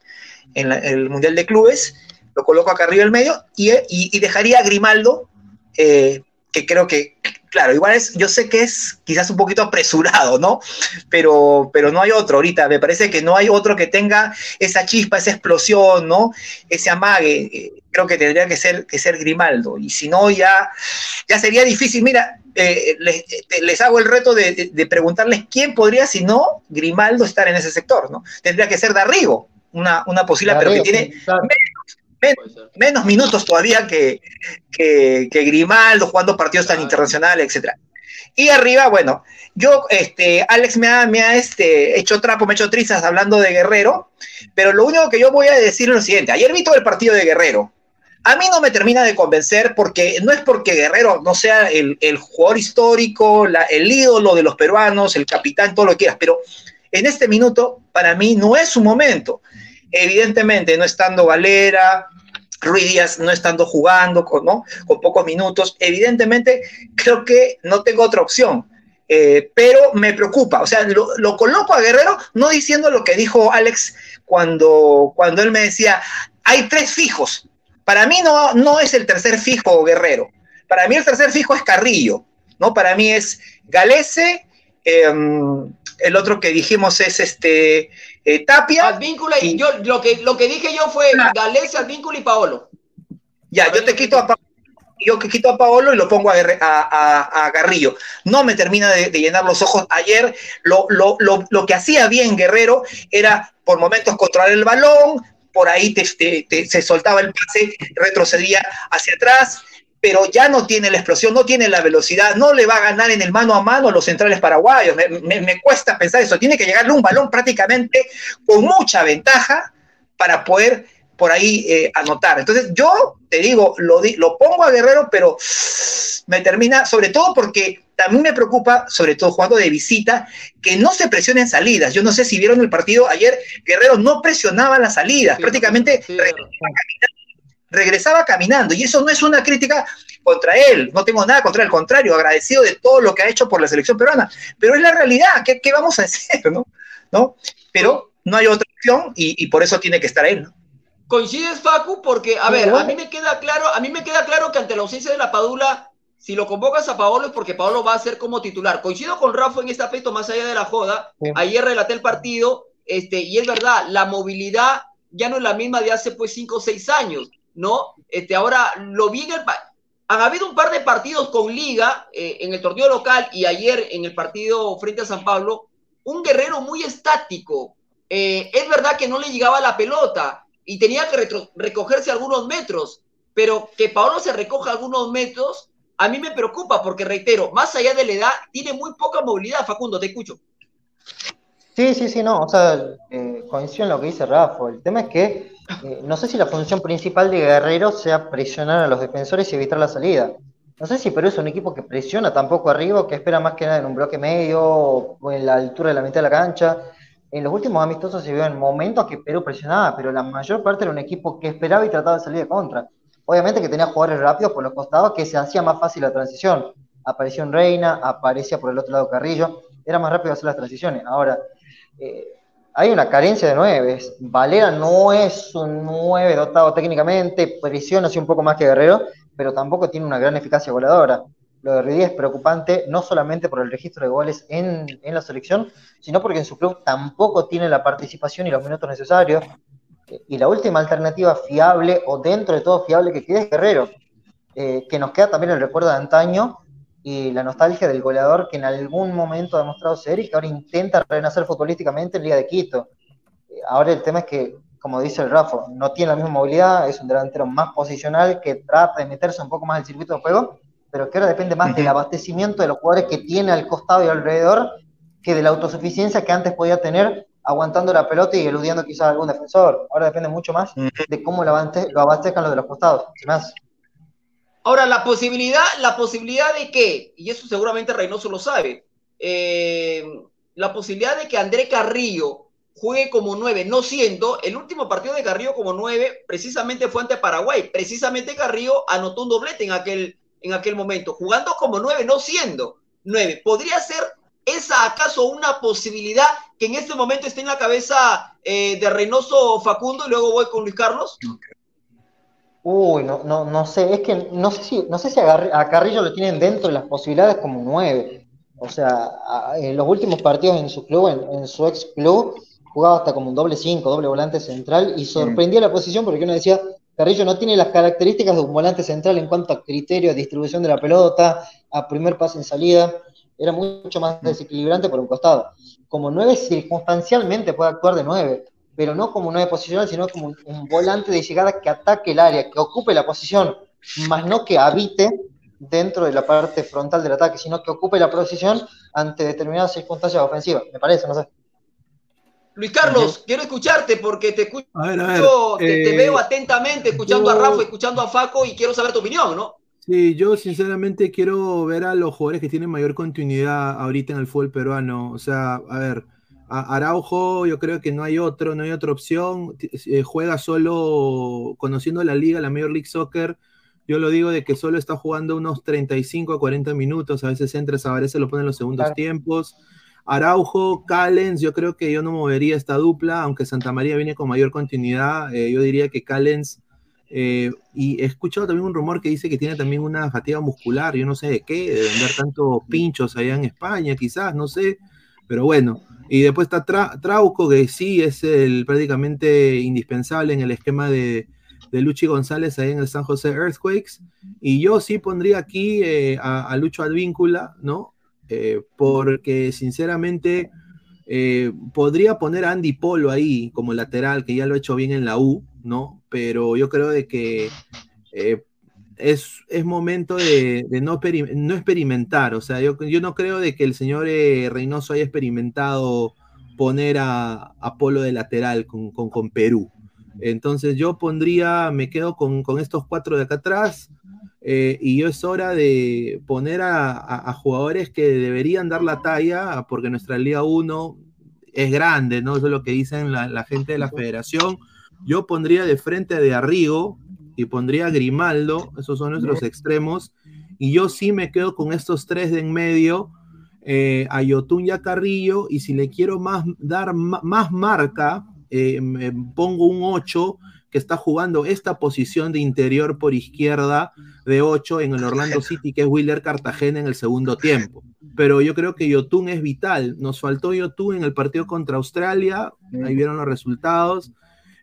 en el Mundial de Clubes. Lo coloco a Carrillo al medio y, y- y dejaría a Grimaldo, eh, que creo que, claro, igual es, yo sé que es quizás un poquito apresurado, ¿no? Pero, pero no hay otro ahorita. Me parece que no hay otro que tenga esa chispa, esa explosión, ¿no? Ese amague. Eh, creo que tendría que ser, que ser Grimaldo. Y si no, ya, ya sería difícil. Mira, eh, les, te- les hago el reto de, de- de preguntarles quién podría, si no, Grimaldo estar en ese sector, ¿no? Tendría que ser Darrigo, una, una posibilidad, pero que tiene claro. Ser. menos minutos todavía que, que, que Grimaldo jugando partidos tan internacionales, etcétera. Y arriba, bueno, yo, este, Alex me ha, me ha este, hecho trapo, me ha hecho trizas hablando de Guerrero, pero lo único que yo voy a decir es lo siguiente. Ayer vi todo el partido de Guerrero. A mí no me termina de convencer porque no es porque Guerrero no sea el, el jugador histórico, la- el ídolo de los peruanos, el capitán, todo lo que quieras, pero en este minuto para mí no es su momento. Evidentemente, no estando Valera, Ruiz Díaz no estando jugando, con, con pocos minutos, evidentemente creo que no tengo otra opción. Eh, pero me preocupa, o sea, lo, lo coloco a Guerrero no diciendo lo que dijo Alex cuando, cuando él me decía, hay tres fijos. Para mí no, no es el tercer fijo Guerrero. Para mí el tercer fijo es Carrillo, ¿no? Para mí es Galese, eh, el otro que dijimos es este eh, Tapia. Advíncula y Y- yo lo que lo que dije yo fue. Galese, Advíncula y Paolo. Ya, yo te quito a Pa- yo que quito a Paolo y lo pongo a, a- a- a Garrillo. No me termina de, de llenar los ojos. Ayer lo, lo- lo- lo que hacía bien Guerrero era por momentos controlar el balón, por ahí te- te- te- se soltaba el pase, retrocedía hacia atrás, pero ya no tiene la explosión, no tiene la velocidad, no le va a ganar en el mano a mano a los centrales paraguayos. Me, me- me cuesta pensar eso. Tiene que llegarle un balón prácticamente con mucha ventaja para poder por ahí eh, anotar. Entonces, yo te digo, lo, lo pongo a Guerrero, pero me termina, sobre todo porque también me preocupa, sobre todo jugando de visita, que no se presionen salidas. Yo no sé si vieron el partido ayer, Guerrero no presionaba las salidas, Sí, prácticamente sí, re- regresaba caminando, y eso no es una crítica contra él, no tengo nada contra él, al contrario, agradecido de todo lo que ha hecho por la selección peruana, pero es la realidad, ¿qué, qué vamos a hacer? ¿no? ¿No? Pero no hay otra opción y, y por eso tiene que estar él. ¿no? ¿Coincides, Facu? Porque, a ver, a mí me queda claro, a mí me queda claro que ante la ausencia de la Padula, si lo convocas a Paolo es porque Paolo va a ser como titular. Coincido con Rafa en este aspecto, más allá de la joda. Sí. Ayer relaté el partido, este, y es verdad, la movilidad ya no es la misma de hace pues cinco o seis años, ¿no? Este, ahora lo vi en el han habido un par de partidos con Liga eh, en el torneo local y ayer en el partido frente a San Pablo, un guerrero muy estático. Eh, es verdad que no le llegaba la pelota y tenía que recogerse algunos metros, pero que Paolo se recoja algunos metros, a mí me preocupa porque, reitero, más allá de la edad, tiene muy poca movilidad. Facundo, te escucho. Sí, sí, sí, no, o sea, eh, coincido en lo que dice Rafa. El tema es que eh, no sé si la función principal de Guerrero sea presionar a los defensores y evitar la salida. No sé si Perú es un equipo que presiona tampoco arriba que espera más que nada en un bloque medio o en la altura de la mitad de la cancha. En los últimos amistosos se vio en momentos que Perú presionaba, pero la mayor parte era un equipo que esperaba y trataba de salir de contra. Obviamente que tenía jugadores rápidos por los costados que se hacía más fácil la transición. Apareció en Reina, aparecía por el otro lado Carrillo, era más rápido hacer las transiciones. Ahora, eh, hay una carencia de nueves. Valera no es un nueve dotado técnicamente, presiona así un poco más que Guerrero, pero tampoco tiene una gran eficacia goleadora. Lo de Ruidí es preocupante no solamente por el registro de goles en, en la selección, sino porque en su club tampoco tiene la participación y los minutos necesarios. Eh, Y la última alternativa fiable, o dentro de todo fiable que queda, es Guerrero, eh, que nos queda también el recuerdo de antaño y la nostalgia del goleador que en algún momento ha demostrado ser y que ahora intenta renacer futbolísticamente en Liga de Quito. ahora el tema es que, como dice el Rafa, no tiene la misma movilidad, es un delantero más posicional que trata de meterse un poco más en el circuito de juego, pero que ahora depende más del abastecimiento de los jugadores que tiene al costado y alrededor que de la autosuficiencia que antes podía tener aguantando la pelota y eludiendo quizás algún defensor. Ahora depende mucho más de cómo lo, abastezcan los de los costados. Más. Ahora, la posibilidad, la posibilidad de que, y eso seguramente Reynoso lo sabe, eh, la posibilidad de que André Carrillo juegue como nueve, no siendo, el último partido de Carrillo como nueve, precisamente fue ante Paraguay. Precisamente Carrillo anotó un doblete en aquel, en aquel momento, jugando como nueve, no siendo nueve. ¿Podría ser esa acaso una posibilidad que en este momento esté en la cabeza eh, de Reynoso Facundo y luego voy con Luis Carlos? Uy, no, no, no sé, es que no sé si, no sé si a, Carrillo lo tienen dentro de las posibilidades como nueve. O sea, en los últimos partidos en su club, en, en su ex club, jugaba hasta como un doble cinco, doble volante central, y sorprendía la posición porque uno decía, Carrillo no tiene las características de un volante central en cuanto a criterio, a distribución de la pelota, a primer pase en salida, era mucho más desequilibrante por un costado. Como nueve, circunstancialmente puede actuar de nueve, pero no como nueve posicional, sino como un, un volante de llegada que ataque el área, que ocupe la posición, más no que habite dentro de la parte frontal del ataque, sino que ocupe la posición ante determinadas circunstancias ofensivas, me parece, no sé. Luis Carlos, quiero escucharte porque te escucho, A ver, a ver. te, te eh, veo atentamente, escuchando yo- a Rafa, escuchando a Faco y quiero saber tu opinión, ¿no? Sí, yo sinceramente quiero ver a los jugadores que tienen mayor continuidad ahorita en el fútbol peruano. O sea, a ver, a- Araujo yo creo que no hay otro, no hay otra opción. Eh, juega solo conociendo la liga, la Major League Soccer. Yo lo digo de que solo está jugando unos 35 a 40 minutos. A veces entra, a veces lo pone en los segundos Claro. tiempos. Araujo, Callens, yo creo que yo no movería esta dupla, aunque Santa María viene con mayor continuidad. eh, yo diría que Callens eh, y he escuchado también un rumor que dice que tiene también una fatiga muscular, yo no sé de qué, de vender tanto pinchos allá en España, quizás, no sé, pero bueno. Y después está Tra- Trauco, que sí es el prácticamente indispensable en el esquema de, de Luchi González ahí en el San José Earthquakes. Y yo sí pondría aquí eh, a, a Lucho Advíncula, ¿no? Eh, porque sinceramente eh, podría poner a Andy Polo ahí como lateral, que ya lo ha hecho bien en la U, ¿no? Pero yo creo de que es, es momento de, de no, no experimentar. O sea, yo, yo no creo de que el señor eh, Reynoso haya experimentado poner a, a Polo de lateral con, con, con Perú. Entonces yo pondría, me quedo con, con estos cuatro de acá atrás. eh, y yo es hora de poner a, a- a jugadores que deberían dar la talla, porque nuestra Liga 1 es grande, ¿no? Eso es lo que dicen la, la gente de la federación. Yo pondría de frente de Arrigo y pondría a Grimaldo, esos son nuestros extremos, y yo sí me quedo con estos tres de en medio, eh, a Yotun y a Carrillo, y si le quiero más, dar más marca, eh, me pongo un 8 que está jugando esta posición de interior por izquierda de 8 en el Orlando City, que es Willer Cartagena en el segundo tiempo. Pero yo creo que Yotun es vital. Nos faltó Yotun en el partido contra Australia, ahí vieron los resultados.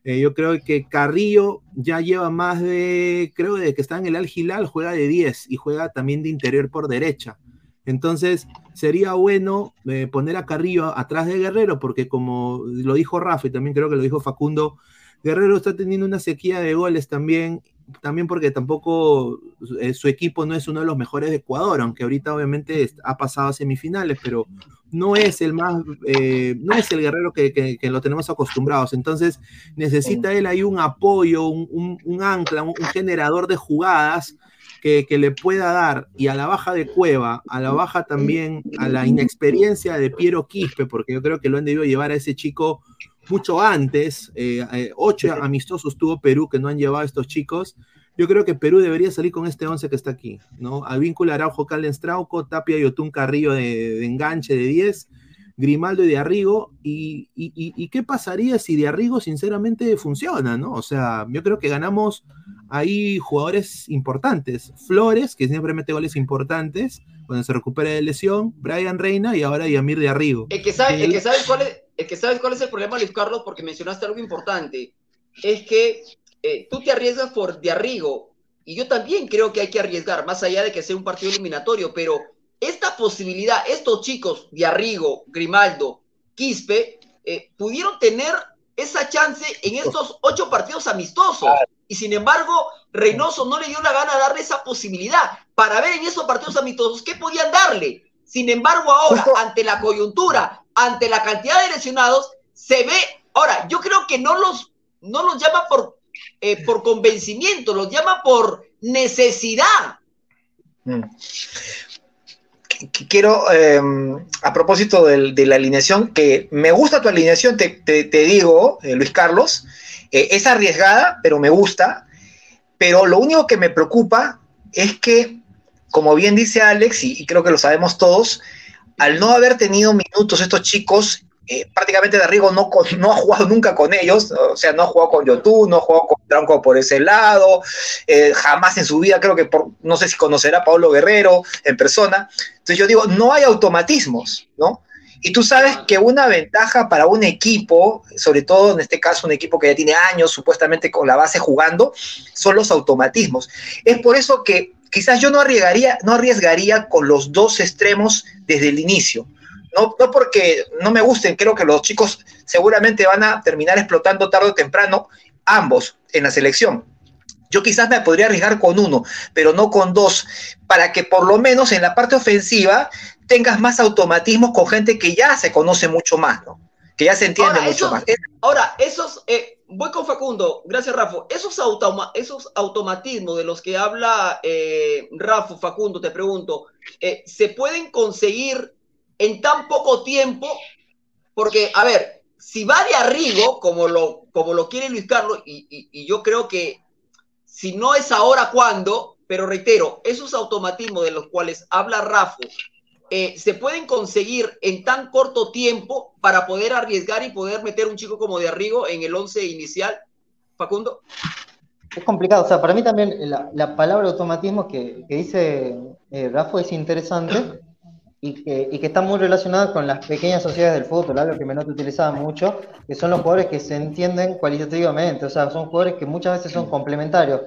Eh, yo creo que Carrillo ya lleva más de, creo de que está en el Al juega de 10 y juega también de interior por derecha. Entonces, sería bueno eh, poner a Carrillo atrás de Guerrero, porque como lo dijo Rafa y también creo que lo dijo Facundo, Guerrero está teniendo una sequía de goles también, también porque tampoco eh, su equipo no es uno de los mejores de Ecuador, aunque ahorita obviamente ha pasado a semifinales, pero no es el más, eh, no es el guerrero que, que- que lo tenemos acostumbrados. Entonces necesita él ahí un apoyo, un, un- un ancla, un, un generador de jugadas que, que le pueda dar. Y a la baja de Cueva, a la baja también a la inexperiencia de Piero Quispe, porque yo creo que lo han debido llevar a ese chico mucho antes. eh, eh, ocho amistosos tuvo Perú que no han llevado a estos chicos. Yo creo que Perú debería salir con este 11 que está aquí, ¿no? Advíncula, Araujo, Callens, Trauco, Tapia y Otún Carrillo de, de enganche de 10, Grimaldo y de Arrigo. Y, y- y- y qué pasaría si de Arrigo sinceramente funciona, ¿no? O sea, yo creo que ganamos ahí jugadores importantes. Flores, que siempre mete goles importantes, cuando se recupera de lesión, Brian Reina y ahora Yamir de Arrigo. El que sabe, Sí. el que sabe cuál es, el que sabe cuál es el problema, Luis Carlos, porque mencionaste algo importante, es que eh, tú te arriesgas por de Arrigo, y yo también creo que hay que arriesgar, más allá de que sea un partido eliminatorio, pero esta posibilidad, estos chicos de Arrigo, Grimaldo, Quispe, eh, pudieron tener esa chance en estos ocho partidos amistosos. Y sin embargo, Reynoso no le dio la gana de darle esa posibilidad para ver en esos partidos amistosos qué podían darle. Sin embargo, ahora, ante la coyuntura, ante la cantidad de lesionados, se ve. Ahora, yo creo que no los, no los llama por, eh, por convencimiento, los llama por necesidad. Mm. Qu- qu- Quiero, eh, a propósito del- de la alineación, que me gusta tu alineación, te, te- digo, eh, Luis Carlos, eh, es arriesgada, pero me gusta, pero lo único que me preocupa es que, como bien dice Alex, y, creo que lo sabemos todos, al no haber tenido minutos estos chicos, eh, prácticamente Darrigo no, no ha jugado nunca con ellos, o sea, no ha jugado con Yotun, no ha jugado con Tranco por ese lado, eh, jamás en su vida creo que por, no sé si conocerá a Pablo Guerrero en persona. Entonces yo digo, no hay automatismos, ¿no? Y tú sabes que una ventaja para un equipo, sobre todo en este caso un equipo que ya tiene años supuestamente con la base jugando, son los automatismos. Es por eso que quizás yo no arriesgaría, no arriesgaría con los dos extremos desde el inicio. No, no porque no me gusten, creo que los chicos seguramente van a terminar explotando tarde o temprano, ambos en la selección. Yo quizás me podría arriesgar con uno, pero no con dos, para que por lo menos en la parte ofensiva tengas más automatismos con gente que ya se conoce mucho más, ¿no? Que ya se entiende Ahora, mucho más. Ahora, esos, eh, voy con Facundo, gracias Rafa, esos, automa- esos automatismos de los que habla eh, Rafa, Facundo, te pregunto, eh, ¿se pueden conseguir en tan poco tiempo? Porque, a ver, si va de arrigo, como lo, como lo quiere Luis Carlos, y, yo creo que si no es ahora, ¿cuándo? Pero reitero, esos automatismos de los cuales habla Rafa, eh, se pueden conseguir en tan corto tiempo para poder arriesgar y poder meter un chico como de Arrigo en el 11 inicial, Facundo? Es complicado, o sea, para mí también la, la palabra automatismo que, que dice eh, Rafa es interesante y que, y que está muy relacionada con las pequeñas sociedades del fútbol, algo que Menotti utilizaba mucho, que son los jugadores que se entienden cualitativamente, o sea, son jugadores que muchas veces son complementarios.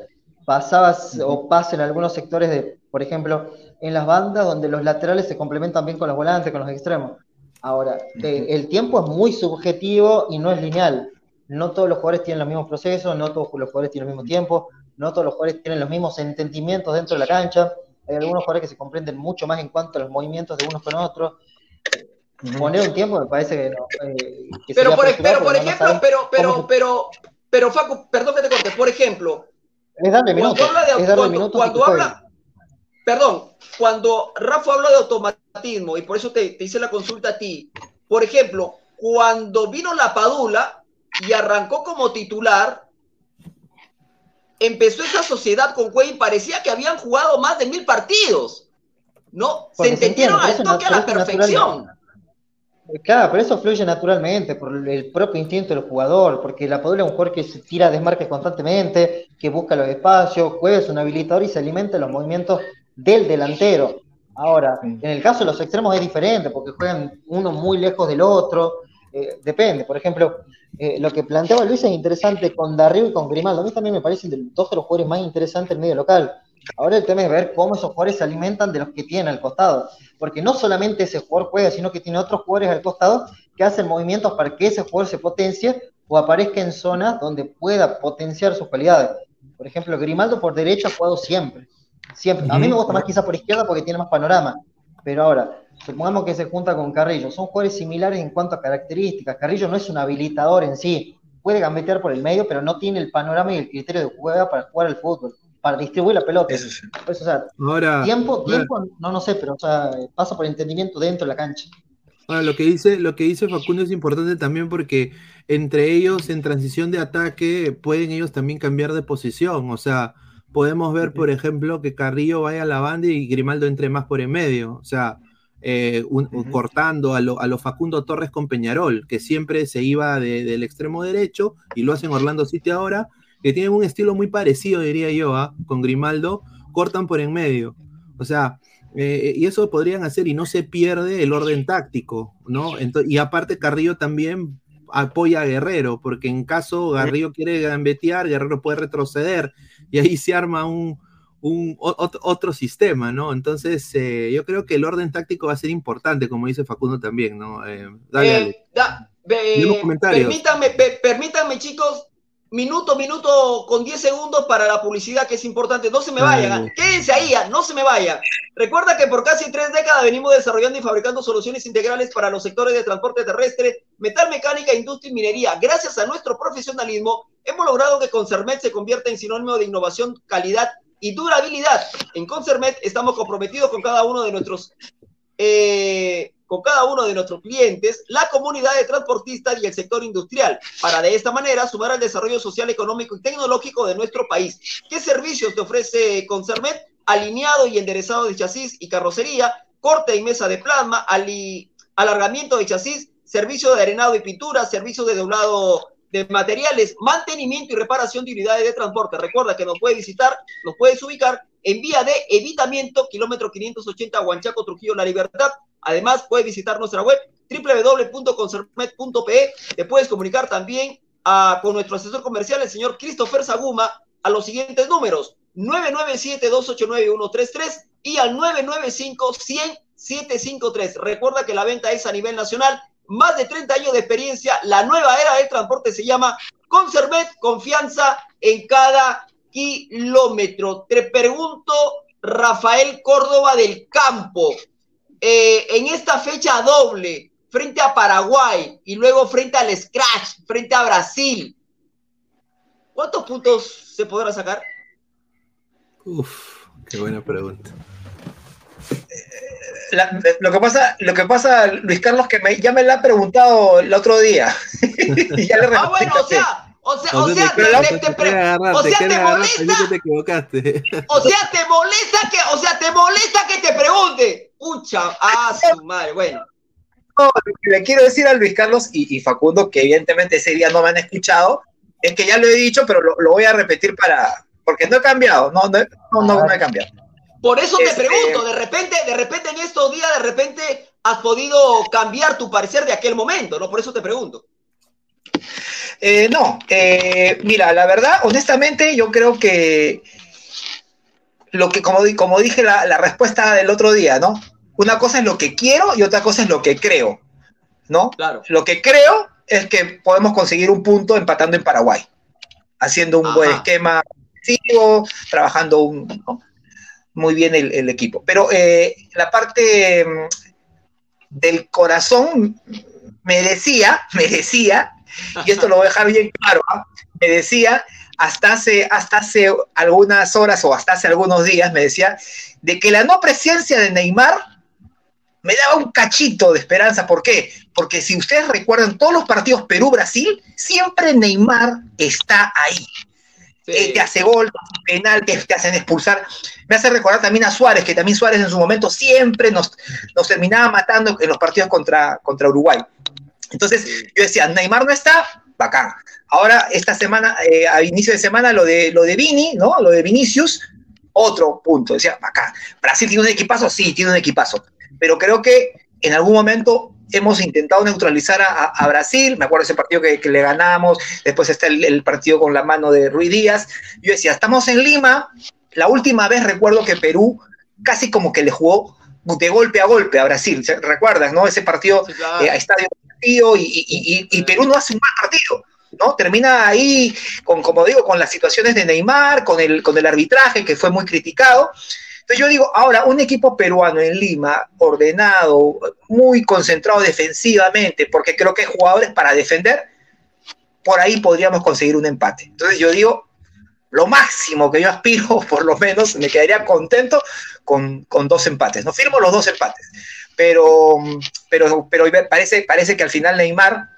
Pasabas o pasa en algunos sectores de, por ejemplo, en las bandas donde los laterales se complementan bien con los volantes, con los extremos. Ahora, eh, el tiempo es muy subjetivo y no es lineal. No todos los jugadores tienen los mismos procesos, no todos los jugadores tienen el mismo tiempo, no todos los jugadores tienen los mismos entendimientos dentro de la cancha. Hay algunos jugadores que se comprenden mucho más en cuanto a los movimientos de unos con otros. Poner un tiempo me parece que no. eh, que Pero por, pero, por no ejemplo, saben pero, pero, se- pero, pero, Facu, perdón que te corte, por ejemplo, Es darle cuando minutos. habla de cuando, minutos cuando habla, perdón, cuando Rafa habla de automatismo, y por eso te, te hice la consulta a ti, por ejemplo, cuando vino la Padula y arrancó como titular, empezó esa sociedad con Cuey y parecía que habían jugado más de mil partidos. ¿No? Se Porque se entendieron entiende, al toque a la perfección. Claro, pero eso fluye naturalmente por el propio instinto del jugador, porque la Padula es un jugador que se tira desmarques constantemente, que busca los espacios, juega es un habilitador y se alimenta de los movimientos del delantero. Ahora, en el caso de los extremos es diferente, porque juegan uno muy lejos del otro, eh, depende. Por ejemplo, eh, lo que planteaba Luis es interesante con Darrigo y con Grimaldo. A mí también me parecen de- dos de los jugadores más interesantes del medio local. Ahora el tema es ver cómo esos jugadores se alimentan de los que tienen al costado. Porque no solamente ese jugador juega, sino que tiene otros jugadores al costado que hacen movimientos para que ese jugador se potencie o aparezca en zonas donde pueda potenciar sus cualidades. Por ejemplo, Grimaldo por derecha ha jugado siempre. Siempre. A mí me gusta más quizás por izquierda porque tiene más panorama. Pero ahora, supongamos que se junta con Carrillo. Son jugadores similares en cuanto a características. Carrillo no es un habilitador en sí. Puede gambetear por el medio, pero no tiene el panorama y el criterio de juega para jugar al fútbol, para distribuir la pelota. Eso sí. Por eso, o sea, Ahora, tiempo, ahora- tiempo, no, no sé, pero o sea, pasa por entendimiento dentro de la cancha. Ahora, lo que dice, lo que dice Facundo es importante también porque entre ellos en transición de ataque pueden ellos también cambiar de posición. O sea, podemos ver, por ejemplo, que Carrillo vaya a la banda y Grimaldo entre más por en medio. O sea, eh, un- cortando a lo, a lo Facundo Torres con Peñarol, que siempre se iba de- del extremo derecho y lo hacen Orlando City ahora, que tienen un estilo muy parecido, diría yo, ¿ah? con Grimaldo, cortan por en medio. O sea, eh, y eso podrían hacer y no se pierde el orden táctico, ¿no? Y aparte Carrillo también apoya a Guerrero, porque en caso Garrillo quiere gambetear, Guerrero puede retroceder y ahí se arma un, un otro sistema, ¿no? Entonces eh, yo creo que el orden táctico va a ser importante, como dice Facundo también, ¿no? Eh, dale, Eh, Ale. da- permítanme, pe- permítanme, chicos, minuto, minuto con 10 segundos para la publicidad que es importante. No se me vayan, Ay. ¿ah? quédense ahí, ¿ah? no se me vayan. Recuerda que por casi tres décadas venimos desarrollando y fabricando soluciones integrales para los sectores de transporte terrestre, metal mecánica, industria y minería. Gracias a nuestro profesionalismo, hemos logrado que Concermet se convierta en sinónimo de innovación, calidad y durabilidad. En Concermet estamos comprometidos con cada uno de nuestros eh, con cada uno de nuestros clientes, la comunidad de transportistas y el sector industrial, para de esta manera sumar al desarrollo social, económico y tecnológico de nuestro país. ¿Qué servicios te ofrece Concermet? Alineado y enderezado de chasis y carrocería, corte y mesa de plasma, alargamiento de chasis, servicio de arenado y pintura, servicio de doblado de materiales, mantenimiento y reparación de unidades de transporte. Recuerda que nos puedes visitar, nos puedes ubicar en vía de evitamiento, kilómetro 580, Huanchaco, Trujillo, La Libertad. Además, puedes visitar nuestra web www.concermet.pe. Te puedes comunicar también ah, con nuestro asesor comercial, el señor Christopher Saguma, a los siguientes números: 997-289-133 y al 995-100-753. Recuerda que la venta es a nivel nacional. Más de 30 años de experiencia. La nueva era del transporte se llama Concermet, confianza en cada kilómetro. Te pregunto, Rafael Córdoba del Campo, eh, en esta fecha doble, frente a Paraguay y luego frente al Scratch, frente a Brasil, ¿cuántos puntos se podrá sacar? Uf, qué buena pregunta. La- lo, que pasa, lo que pasa, Luis Carlos, que me- ya me la ha preguntado el otro día. Y ya le Ah, bueno, o sea, o sea, O sea, te, te- te, te- te te quiere pre- agarrar, o te sea, quiere te agarrar, molesta, o sea, te molesta que, o sea, te molesta que te pregunte. Pucha, ah, su madre, bueno. No, lo que le quiero decir a Luis Carlos y, y Facundo, que evidentemente ese día no me han escuchado, es que ya lo he dicho, pero lo, lo voy a repetir para. Porque no he cambiado, no, no, no, no, no he cambiado. Por eso te Este- pregunto, de repente, de repente en estos días, de repente has podido cambiar tu parecer de aquel momento, ¿no? Por eso te pregunto. Eh, no, eh, mira, la verdad, honestamente, yo creo que lo que, como, como dije la, la respuesta del otro día, ¿no? Una cosa es lo que quiero y otra cosa es lo que creo, ¿no? Claro. Lo que creo es que podemos conseguir un punto empatando en Paraguay, haciendo un Ajá. buen esquema trabajando un- ¿no? Muy bien el, equipo. Pero eh, la parte mm, del corazón me decía, me decía, y esto lo voy a dejar bien claro, ¿ah? me decía hasta hace, hasta hace algunas horas o hasta hace algunos días, me decía, de que la no presencia de Neymar me daba un cachito de esperanza. ¿Por qué? Porque si ustedes recuerdan todos los partidos Perú-Brasil, siempre Neymar está ahí. Sí. Eh, te hace gol, te hace penal, te, te hacen expulsar. Me hace recordar también a Suárez, que también Suárez en su momento siempre nos, nos terminaba matando en los partidos contra, contra Uruguay. Entonces yo decía, Neymar no está, bacán. Ahora, esta semana, eh, a inicio de semana, lo de, lo de Vini, ¿no? Lo de Vinicius, otro punto. Decía, bacán. ¿Brasil tiene un equipazo? Sí, tiene un equipazo. Pero creo que en algún momento hemos intentado neutralizar a, Brasil. Me acuerdo ese partido que, que le ganamos. Después está el, el partido con la mano de Ruiz Díaz. Yo decía, estamos en Lima. La última vez recuerdo que Perú casi como que le jugó de golpe a golpe a Brasil. ¿Se- ¿Recuerdas, no? Ese partido Sí, claro. eh, a estadio y, y- y- y Perú no hace un mal partido, ¿no? Termina ahí con, como digo, con las situaciones de Neymar, con el, con el arbitraje que fue muy criticado. Entonces yo digo, ahora, un equipo peruano en Lima, ordenado, muy concentrado defensivamente, porque creo que hay jugadores para defender, por ahí podríamos conseguir un empate. Entonces yo digo, lo máximo que yo aspiro, por lo menos, me quedaría contento con, con dos empates. No firmo los dos empates, pero, pero, pero parece, parece que al final Neymar,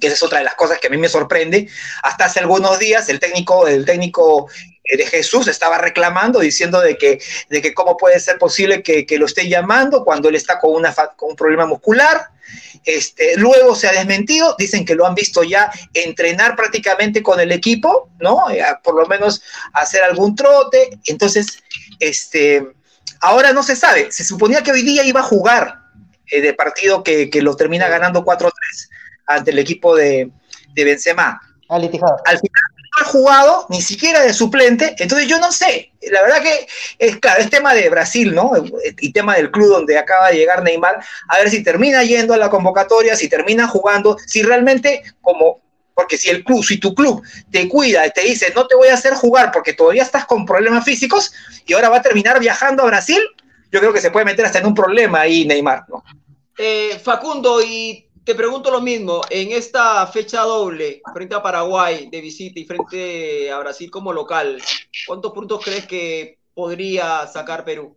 que esa es otra de las cosas que a mí me sorprende, hasta hace algunos días el técnico, el técnico de Jesús estaba reclamando, diciendo de que, de que cómo puede ser posible que, que lo esté llamando cuando él está con, una, con un problema muscular. Este, luego se ha desmentido, dicen que lo han visto ya entrenar prácticamente con el equipo, ¿no? Eh, por lo menos hacer algún trote. Entonces, este, ahora no se sabe. Se suponía que hoy día iba a jugar eh, de partido que, que lo termina ganando 4-3 ante el equipo de, de Benzema. Al final, jugado ni siquiera de suplente, entonces yo no sé. La verdad que es claro, es tema de Brasil, ¿no? Y tema del club donde acaba de llegar Neymar, a ver si termina yendo a la convocatoria, si termina jugando, si realmente como porque si el club, si tu club te cuida y te dice no te voy a hacer jugar porque todavía estás con problemas físicos y ahora va a terminar viajando a Brasil, yo creo que se puede meter hasta en un problema ahí Neymar, ¿no? Eh, Facundo, y te pregunto lo mismo, en esta fecha doble, frente a Paraguay de visita y frente a Brasil como local, ¿cuántos puntos crees que podría sacar Perú?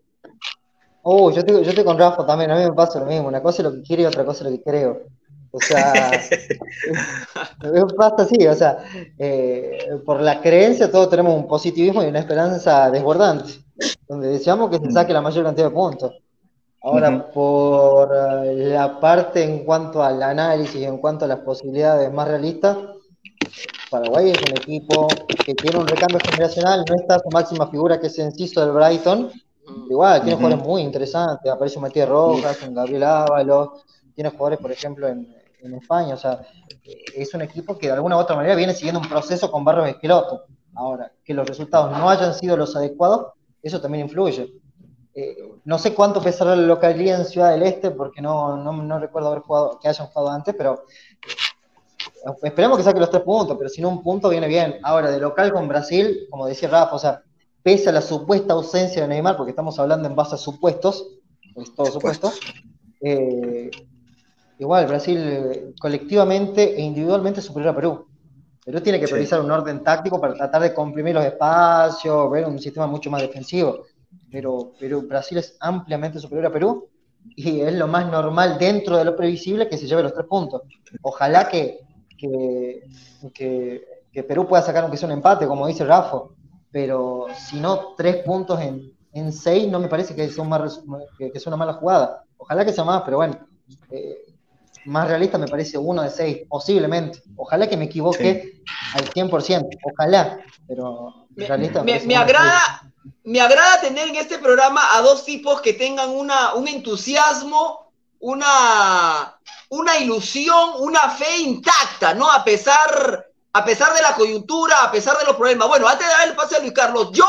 Oh, yo estoy, yo estoy con Rafa también, a mí me pasa lo mismo, una cosa es lo que quiero y otra cosa es lo que creo. O sea, pasa así, o sea, eh, por la creencia todos tenemos un positivismo y una esperanza desbordante, donde deseamos que se saque la mayor cantidad de puntos. Ahora, por eh, la parte en cuanto al análisis y en cuanto a las posibilidades más realistas, Paraguay es un equipo que tiene un recambio generacional, no está su máxima figura que es Enciso del Brighton, igual tiene jugadores muy interesantes, aparece un Matías Rojas, un Gabriel Ábalos, tiene jugadores, por ejemplo, en, en España, o sea, es un equipo que de alguna u otra manera viene siguiendo un proceso con Barros Esqueloto. Ahora, que los resultados no hayan sido los adecuados, eso también influye. Eh, no sé cuánto pesará la localidad en Ciudad del Este, porque no, no, no recuerdo haber jugado, que hayan jugado antes, pero eh, esperemos que saque los tres puntos, pero si no un punto viene bien. Ahora, de local con Brasil, como decía Rafa, o sea, pese a la supuesta ausencia de Neymar, porque estamos hablando en base a supuestos, es todo supuesto, eh, igual Brasil colectivamente e individualmente superior a Perú. Perú tiene que Sí. priorizar un orden táctico para tratar de comprimir los espacios, ver un sistema mucho más defensivo. Pero, pero Brasil es ampliamente superior a Perú y es lo más normal dentro de lo previsible que se lleve los tres puntos. Ojalá que, que, que- que Perú pueda sacar aunque sea un empate, como dice Rafa, pero si no, tres puntos en, en seis no me parece que sea, un más res- que, que sea una mala jugada. Ojalá que sea más, pero bueno, eh, más realista me parece uno de seis, posiblemente. Ojalá que me equivoque al 100%, ojalá, pero Me, realista me- me seis. agrada, me agrada tener en este programa a dos tipos que tengan una, un entusiasmo, una, una ilusión, una fe intacta, ¿no? A pesar, a pesar de la coyuntura, a pesar de los problemas. Bueno, antes de dar el pase a Luis Carlos, yo,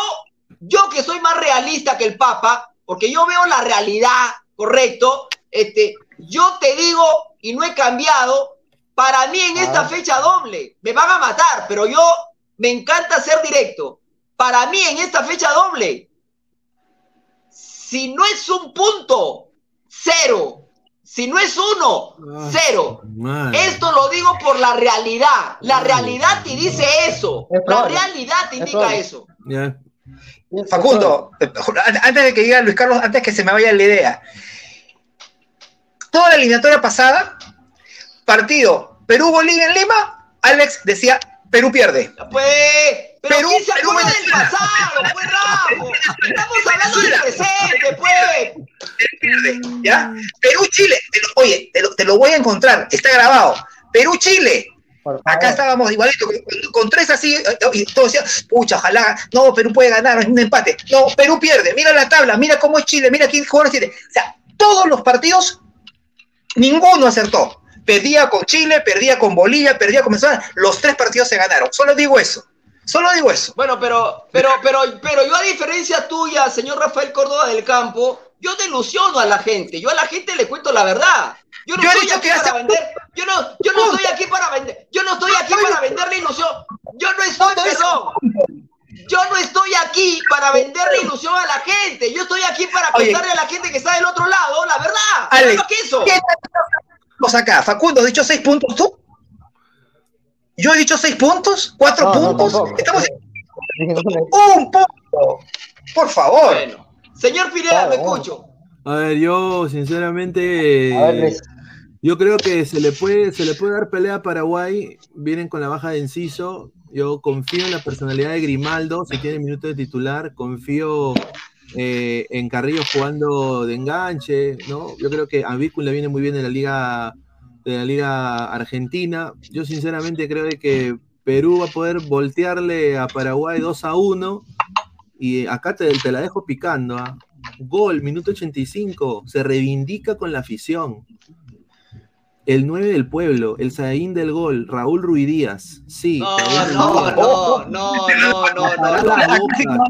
yo que soy más realista que el Papa, porque yo veo la realidad, correcto, este, yo te digo, y no he cambiado, para mí en esta Ah. fecha doble, me van a matar, pero yo me encanta ser directo. Para mí en esta fecha doble, si no es un punto, cero. Si no es uno, Ah, cero. Esto lo digo por la realidad. La realidad te dice eso. Es La probable. realidad te indica eso. Facundo, eh, antes de que diga Luis Carlos, antes que se me vaya la idea. Toda la eliminatoria pasada, partido Perú-Bolivia en Lima, Alex decía Perú pierde. Pues, pero Perú- ¿quién se Perú, acuerda del pasado? Pues, Rafa. Estamos hablando del presente, pues. pierde, ¿ya? Perú-Chile, te lo- oye, te lo, te lo voy a encontrar, está grabado. Perú-Chile, acá estábamos igualito, con, tres así, eh, y todos decían, pucha, ojalá, no, Perú puede ganar, es un empate. No, Perú pierde, mira la tabla, mira cómo es Chile, mira quién jugadores tiene. O sea, todos los partidos, ninguno acertó. Perdía con Chile, perdía con Bolivia, perdía con Venezuela, los tres partidos se ganaron. Solo digo eso, solo digo eso. Bueno, pero, pero, pero, pero yo a diferencia tuya, señor Rafael Córdoba del Campo, yo delusiono a la gente. Yo a la gente le cuento la verdad. Yo no Yo estoy aquí para hace- vender. Yo no, yo no estoy aquí para vender. Yo no estoy aquí para vender la ilusión. Yo no estoy, es- perdón. Yo no estoy aquí para vender la ilusión a la gente. Yo estoy aquí para contarle a la gente que está del otro lado la verdad. Alex, más que eso. ¿Qué acá? Facundo, ¿has dicho seis puntos tú? ¿Yo he dicho seis puntos? ¿Cuatro No, puntos? Estamos en un punto. Por favor. Bueno, señor Pineda, Claro, me bueno. escucho. A ver, yo sinceramente. A ver, Luis. Yo creo que se le puede, se le puede dar pelea a Paraguay. Vienen con la baja de Enciso. Yo confío en la personalidad de Grimaldo, si tiene minutos de titular. Confío eh, en Carrillo jugando de enganche, ¿no? Yo creo que a Vícula le viene muy bien en la liga de la liga argentina. Yo sinceramente creo de que Perú va a poder voltearle a Paraguay 2 a 1 y acá te, te la dejo picando. ¿ah? Gol, minuto 85, se reivindica con la afición. el 9 del pueblo, el Saín del gol, Raúl Ruidías. Sí, No, Raúl no, no, no, no, no, no, no. boca.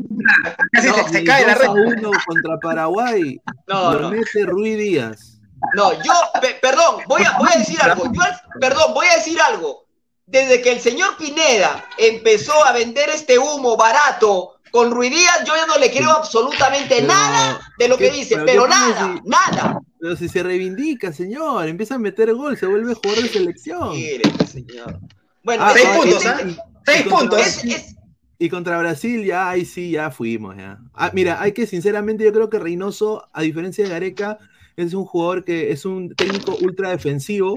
Casi No, se, se cae la El 2 a red. 1 contra Paraguay. No, lo no. mete Rui Díaz. No, yo, pe- perdón, voy a, voy a decir algo. Yo, perdón, voy a decir algo. Desde que el señor Pineda empezó a vender este humo barato con Ruidías, yo ya no le creo absolutamente Pero, nada de lo que ¿qué- dice, pero pero nada, si- nada. Pero si se reivindica, señor, empieza a meter gol, se vuelve jugador de selección. Mire, señor. Bueno, Ah, Seis puntos, ¿ah? Seis puntos. es- es- Y contra Brasil, ya, ahí sí, ya fuimos, ya. Ah, mira, hay que, sinceramente, yo creo que Reynoso, a diferencia de Gareca, es un jugador que es un técnico ultra defensivo,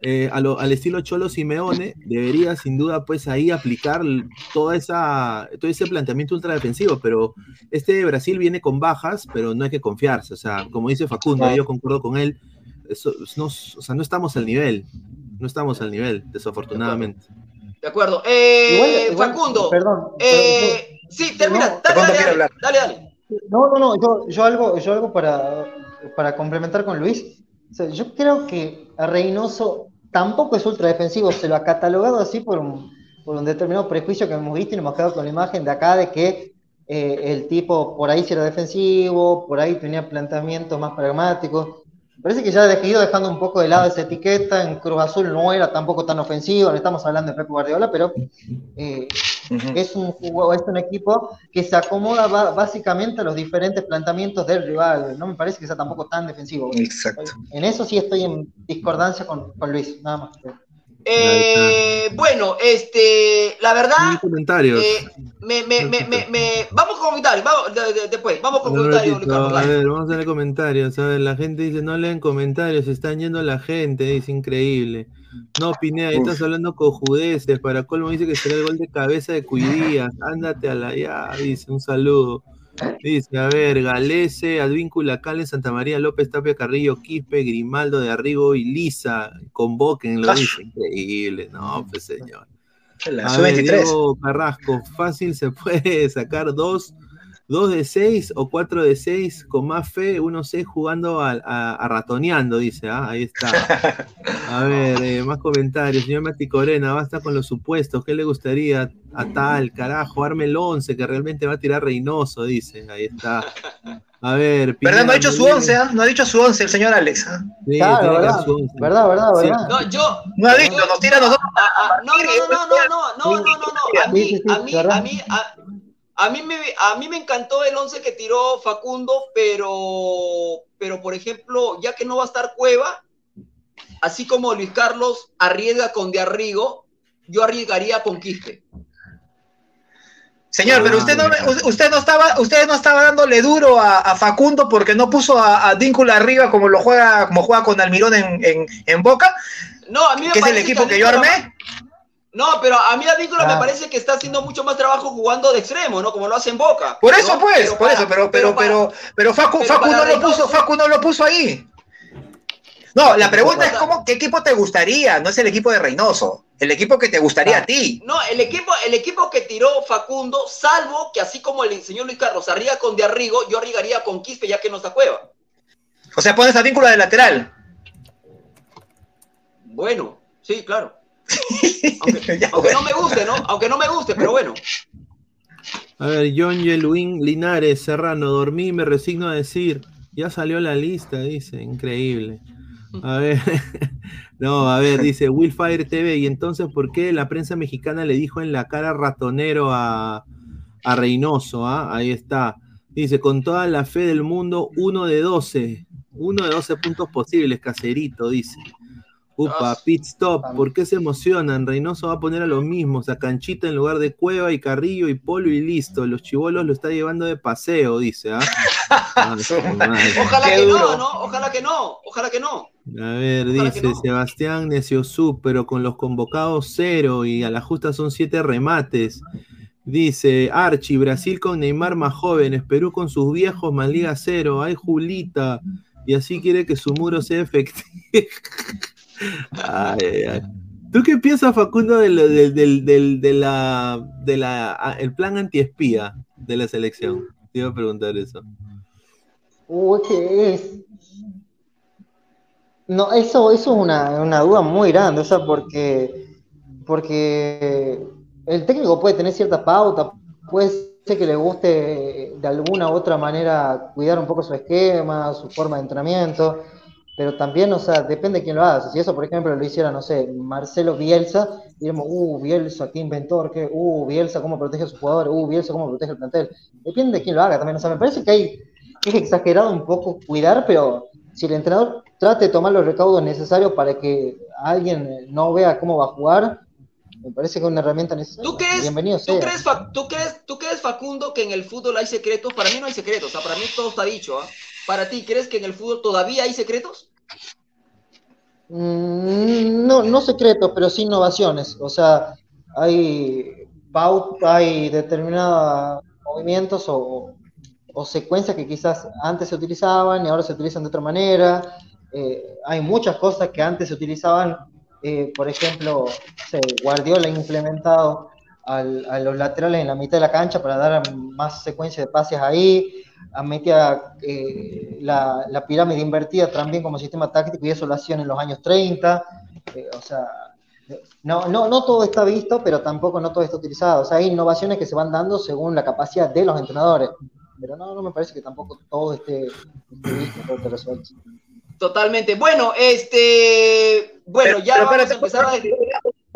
eh, a lo- al estilo Cholo Simeone, debería sin duda, pues ahí aplicar toda esa, todo ese planteamiento ultra defensivo, pero este de Brasil viene con bajas, pero no hay que confiarse, o sea, como dice Facundo, Claro. yo concuerdo con él, eso, no, o sea, no estamos al nivel, no estamos al nivel, desafortunadamente. de acuerdo. Eh, Igual- igual- Facundo, Perdón. eh, sí, termina. No, dale, dale, dale, dale. No, no, no, yo, yo algo, yo algo para, para complementar con Luis. O sea, yo creo que Reynoso tampoco es ultra defensivo, se lo ha catalogado así por un, por un determinado prejuicio que hemos visto y nos hemos quedado con la imagen de acá de que eh, el tipo por ahí sí era defensivo, por ahí tenía planteamientos más pragmáticos. Parece que ya ha ido dejando un poco de lado esa etiqueta, en Cruz Azul no era tampoco tan ofensivo, no estamos hablando de Pep Guardiola, pero eh, Ujú. es un, es un equipo que se acomoda básicamente a los diferentes planteamientos del rival. No me parece que sea tampoco tan defensivo. Exacto. En eso sí estoy en discordancia con, con Luis, nada más. Eh, bueno, este, la verdad, comentarios. eh, me, me, me, me, me- vamos con comentarios, vamos, de- de- después, vamos con comentarios, Ricardo, a ver, vamos a leer comentarios. A ver, la gente dice, no leen comentarios, se están yendo la gente, es increíble. No, Pineda, ahí Uf. estás hablando cojudeces. Para colmo dice que será el gol de cabeza de Cuidías. Ándate a la ya, dice, un saludo. Dice, a ver, Galese, Advíncula, Calen, Santa María, López, Tapia, Carrillo, Quispe, Grimaldo de Arrigo y Lisa. Convoquen, lo dice. Increíble, no, pues señor. La A ver, sub-23. Diego Carrasco, fácil se puede sacar dos, dos de seis o cuatro de seis con más fe, uno seis jugando a, a- a ratoneando, dice, ah, ahí está. A ver, eh, más comentarios. Señor Mati Corena, basta con los supuestos. ¿Qué le gustaría a tal, carajo? Arme el 11, que realmente va a tirar Reynoso, dice. Ahí está. A ver, ¿Verdad? No ha dicho su Pineda, 11, ¿ah? No ha dicho su 11 el señor Alex. ¿ah? Sí, Claro, verdad, once. verdad, verdad, Sí. verdad. No, yo, No ha dicho, nos tira a nosotros. Ah, ah, no, no, no, no, no, no, no, no, no, no. A mí, sí, sí, a mí, ¿verdad? a mí, a, mí me, a mí me encantó el 11 que tiró Facundo, pero, pero por ejemplo, ya que no va a estar Cueva, así como Luis Carlos arriesga con De Arrigo, yo arriesgaría con Quispe. Señor, pero Ah, usted no, ya. usted no estaba, usted no estaba dándole duro a, a Facundo porque no puso a, a Díncula arriba como lo juega, como juega con Almirón en, en, en Boca, No, a mí me que es el equipo que yo armé. No, pero a mí Advíncula me Ah. parece que está haciendo mucho más trabajo jugando de extremo, ¿no? Como lo hace en Boca. Por Pero- eso, pues, por para- eso, pero, pero, para- pero, pero Facu, pero Facu para no lo puso, Facu no lo puso ahí. No, la pregunta es cómo, qué equipo te gustaría, no es el equipo de Reynoso, el equipo que te gustaría Ah. a ti. No, el equipo, el equipo que tiró Facundo, salvo que así como el señor Luis Carlos arriba con De Arrigo, yo arriesgaría con Quispe ya que no está Cueva. O sea, pones a Díncula de lateral. Bueno, sí, claro. Aunque, no me guste, ¿no? Aunque no me guste, pero bueno. A ver, John Yeluín Linares, Serrano, dormí, me resigno a decir, ya salió la lista, dice, increíble. A ver, no, a ver, dice Willfire TV, y entonces, ¿por qué la prensa mexicana le dijo en la cara ratonero a, a Reynoso? ah? Ahí está. Dice, con toda la fe del mundo, uno de 12, uno de 12 puntos posibles, caserito, dice. Upa, pit stop, ¿por qué se emocionan? Reynoso va a poner a los mismos, a Canchita en lugar de Cueva y Carrillo y Polo y listo. Los chivolos lo está llevando de paseo, dice, ¿ah? Ah. Ojalá Qué que duro. no, ¿no? Ojalá que no, ojalá que no. A ver, Ojalá dice no. Sebastián Neciosub, pero con los convocados cero y a la justa son siete remates. Dice Archie, Brasil con Neymar más jóvenes, Perú con sus viejos más Liga cero. Ay, Julita. Y así quiere que su muro sea efectivo. Ay. ¿Tú qué piensas, Facundo, de lo- del, del- del- de la, de la, ah, el plan antiespía de la selección? Te iba a preguntar eso. Uy, ¿qué es? No, eso, eso es una, una duda muy grande, o sea, porque, porque el técnico puede tener cierta pauta, puede ser que le guste de alguna u otra manera cuidar un poco su esquema, su forma de entrenamiento, pero también, o sea, depende de quién lo haga. Si eso, por ejemplo, lo hiciera, no sé, Marcelo Bielsa, diríamos, uh, Bielsa, qué inventor, qué, uh, Bielsa, cómo protege a sus jugadores, uh, Bielsa, cómo protege el plantel. Depende de quién lo haga también, o sea, me parece que hay, es exagerado un poco cuidar, pero si el entrenador trate de tomar los recaudos necesarios para que alguien no vea cómo va a jugar, me parece que es una herramienta necesaria. ¿Tú crees, Bienvenido ¿tú, sea. crees, tú, crees, ¿Tú crees, Facundo, que en el fútbol hay secretos? Para mí no hay secretos, o sea, para mí todo está dicho. ¿ah? Para ti, ¿crees que en el fútbol todavía hay secretos? Mm, No, no secretos, pero sí innovaciones. O sea, hay pauta, hay determinados movimientos o, secuencias que quizás antes se utilizaban y ahora se utilizan de otra manera. Eh, hay muchas cosas que antes se utilizaban, eh, por ejemplo, se Guardiola ha implementado al- a los laterales en la mitad de la cancha para dar más secuencia de pases ahí, a metía eh, la, la pirámide invertida también como sistema táctico y eso lo hacían en los años 30, eh, o sea, no, no, no todo está visto, pero tampoco no todo está utilizado, o sea, hay innovaciones que se van dando según la capacidad de los entrenadores, pero no, no me parece que tampoco todo esté, esté visto, todo esté resuelto. Totalmente. Bueno, este. Bueno, Pero- ya pero vamos a empezar a.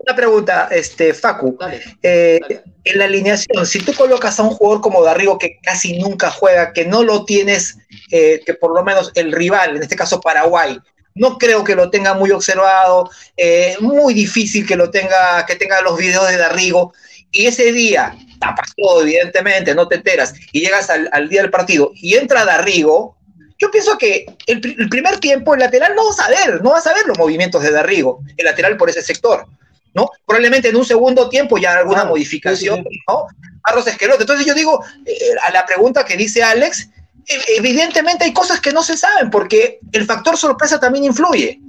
Una pregunta, este, Facu. Dale, Eh, dale. en la alineación, si tú colocas a un jugador como Darrigo que casi nunca juega, que no lo tienes, eh, que por lo menos el rival, en este caso Paraguay, no creo que lo tenga muy observado, eh, muy difícil que lo tenga, que tenga los videos de Darrigo, y ese día tapas todo, evidentemente, no te enteras, y llegas al, al día del partido y entra Darrigo, yo pienso que el, el primer tiempo el lateral no va a saber, no va a saber los movimientos de Darrigo, el lateral por ese sector. ¿No? Probablemente en un segundo tiempo ya alguna Ah, modificación, sí, sí. ¿no? Carlos. Entonces yo digo, eh, a la pregunta que dice Alex, eh, evidentemente hay cosas que no se saben porque el factor sorpresa también influye,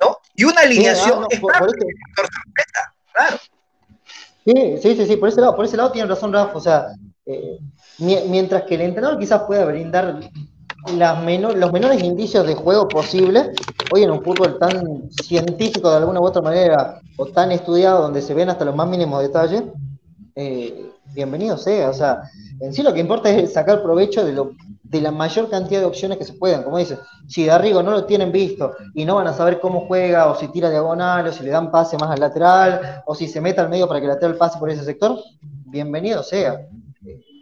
¿no? Y una alineación ah, no, es por- parte por del factor sorpresa, claro. Sí, sí, sí, sí, por ese lado, por ese lado tiene razón Rafa, o sea, eh, mi- mientras que el entrenador quizás pueda brindar los menores indicios de juego posible, hoy en un fútbol tan científico de alguna u otra manera, o tan estudiado, donde se ven hasta los más mínimos detalles, eh, bienvenido sea, o sea, en sí lo que importa es sacar provecho de, la mayor cantidad de opciones que se puedan, como dice, si Darrigo no lo tienen visto y no van a saber cómo juega, o si tira diagonal, o si le dan pase más al lateral, o si se mete al medio para que el lateral pase por ese sector, bienvenido sea.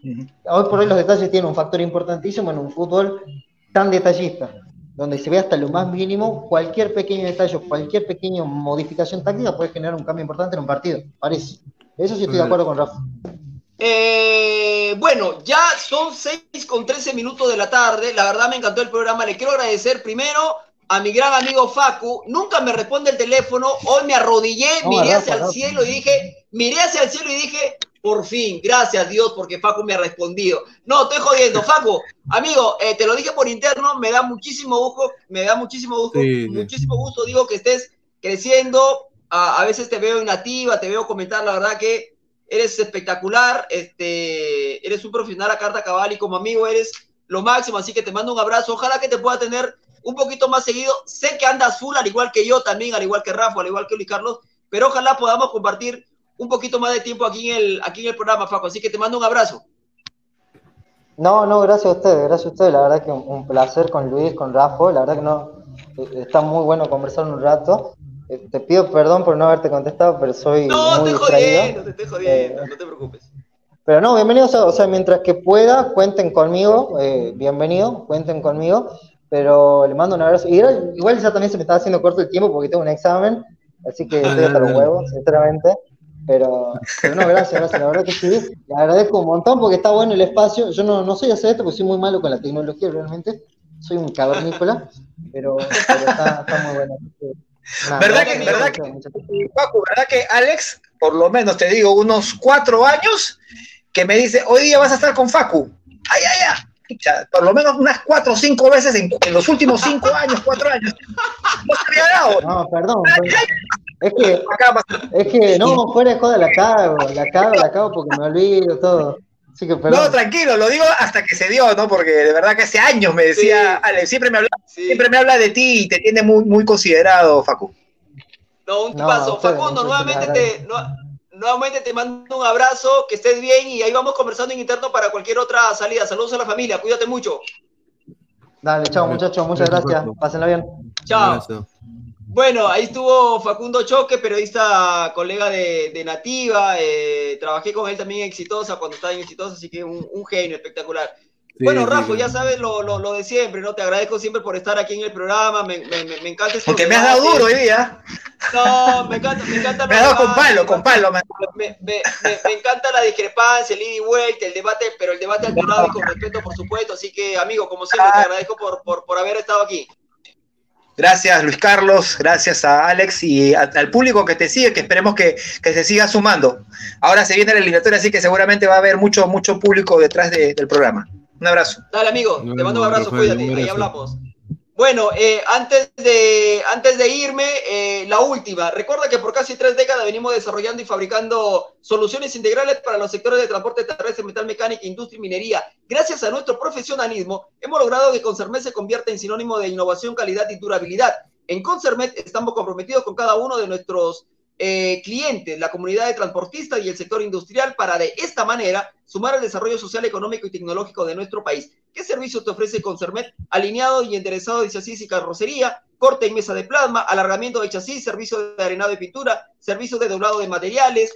Hoy por hoy los detalles tienen un factor importantísimo en un fútbol tan detallista, donde se ve hasta lo más mínimo, cualquier pequeño detalle, cualquier pequeña modificación táctica puede generar un cambio importante en un partido, parece. Eso sí estoy de acuerdo con Rafa. Eh, bueno, ya son 6 con 13 minutos de la tarde. La verdad me encantó el programa. Le quiero agradecer primero a mi gran amigo Facu. Nunca me responde el teléfono. Hoy me arrodillé, No, miré Rafa, hacia el cielo y dije, miré hacia el cielo y dije, por fin, gracias Dios, porque Facu me ha respondido. No, estoy jodiendo. Facu, amigo, eh, te lo dije por interno, me da muchísimo gusto, me da muchísimo gusto, sí. muchísimo gusto, digo que estés creciendo. A, a veces te veo inactiva, te veo comentar, la verdad que eres espectacular, este, eres un profesional a carta cabal y como amigo eres lo máximo, así que te mando un abrazo. Ojalá que te pueda tener un poquito más seguido. Sé que andas full, al igual que yo también, al igual que Rafa, al igual que Luis Carlos, pero ojalá podamos compartir un poquito más de tiempo aquí en el, aquí en el programa, Faco. Así que te mando un abrazo. No, no, gracias a ustedes, gracias a ustedes. La verdad que un, un placer con Luis, con Rafa. La verdad que no, eh, está muy bueno conversar un rato. Eh, te pido perdón por no haberte contestado, pero soy No, muy te jodiendo, te estoy jodiendo, Eh, no te preocupes. Pero no, bienvenidos, a- o sea, mientras que pueda, cuenten conmigo, eh, bienvenido, cuenten conmigo, pero le mando un abrazo. Y igual, igual ya también se me está haciendo corto el tiempo porque tengo un examen, así que estoy hasta los huevos, sinceramente. Pero, pero no, gracias, gracias, la verdad que sí, le agradezco un montón porque está bueno el espacio. Yo no, no soy hacer esto porque soy muy malo con la tecnología realmente, soy un cavernícola, pero, pero está, está muy bueno. que, nada, ¿Verdad que- verdad. Y, Paco, ¿verdad que Alex, por lo menos te digo, unos cuatro años, que me dice, hoy día vas a estar con Facu? ¡Ay, ay, ay! Por lo menos unas cuatro o cinco veces en, en los últimos cinco años, cuatro años. No se había dado. No, perdón, perdón. Es que Es que no, fuera de joda la cago, la cago, la cago porque me olvido todo. Así que, No, tranquilo, lo digo hasta que se dio, ¿no? Porque de verdad que hace años me decía, Sí. Ale, siempre me habla, Sí. siempre me habla de ti y te tiene muy, muy considerado, Facu. No, un No, ustedes, Facundo, nuevamente te, nu- nuevamente te mando un abrazo, que estés bien y ahí vamos conversando en interno para cualquier otra salida. Saludos a la familia, cuídate mucho. Dale, chao muchachos, muchas Gracias. Pásenla bien. Chao. Bueno, ahí estuvo Facundo Choque, periodista, colega de, de Nativa. eh, trabajé con él también en Exitosa cuando estaba en Exitosa, así que un, un genio espectacular. Sí, bueno, sí, Rafa, ya sabes lo, lo, lo de siempre, ¿no? Te agradezco siempre por estar aquí en el programa. Me, me, me- encanta estos Porque me has dado duro hoy día. No, me encanta, me encanta. Me has dado con palo, con palo. me- encanta la discrepancia, el ida y vuelta, el debate, pero el debate alturado y con respeto, por supuesto. Así que, amigo, como siempre, te agradezco por, por, por haber estado aquí. Gracias, Luis Carlos. Gracias a Alex y a- al público que te sigue, que esperemos que, que se siga sumando. Ahora se viene la eliminatoria, así que seguramente va a haber mucho, mucho público detrás de- del programa. Un abrazo. Dale, amigo, te mando un abrazo, Rafael, cuídate, un ahí hablamos. Bueno, eh, antes, de, antes de irme, eh, la última. Recuerda que por casi tres décadas venimos desarrollando y fabricando soluciones integrales para los sectores de transporte terrestre, metal mecánica, industria y minería. Gracias a nuestro profesionalismo, hemos logrado que Concermet se convierta en sinónimo de innovación, calidad y durabilidad. En Concermet estamos comprometidos con cada uno de nuestros eh, clientes, la comunidad de transportistas y el sector industrial para de esta manera sumar al desarrollo social, económico y tecnológico de nuestro país. ¿Qué servicios te ofrece Concermet? Alineado y enderezado de chasis y carrocería, corte en mesa de plasma, alargamiento de chasis, servicio de arenado y pintura, servicio de doblado de materiales,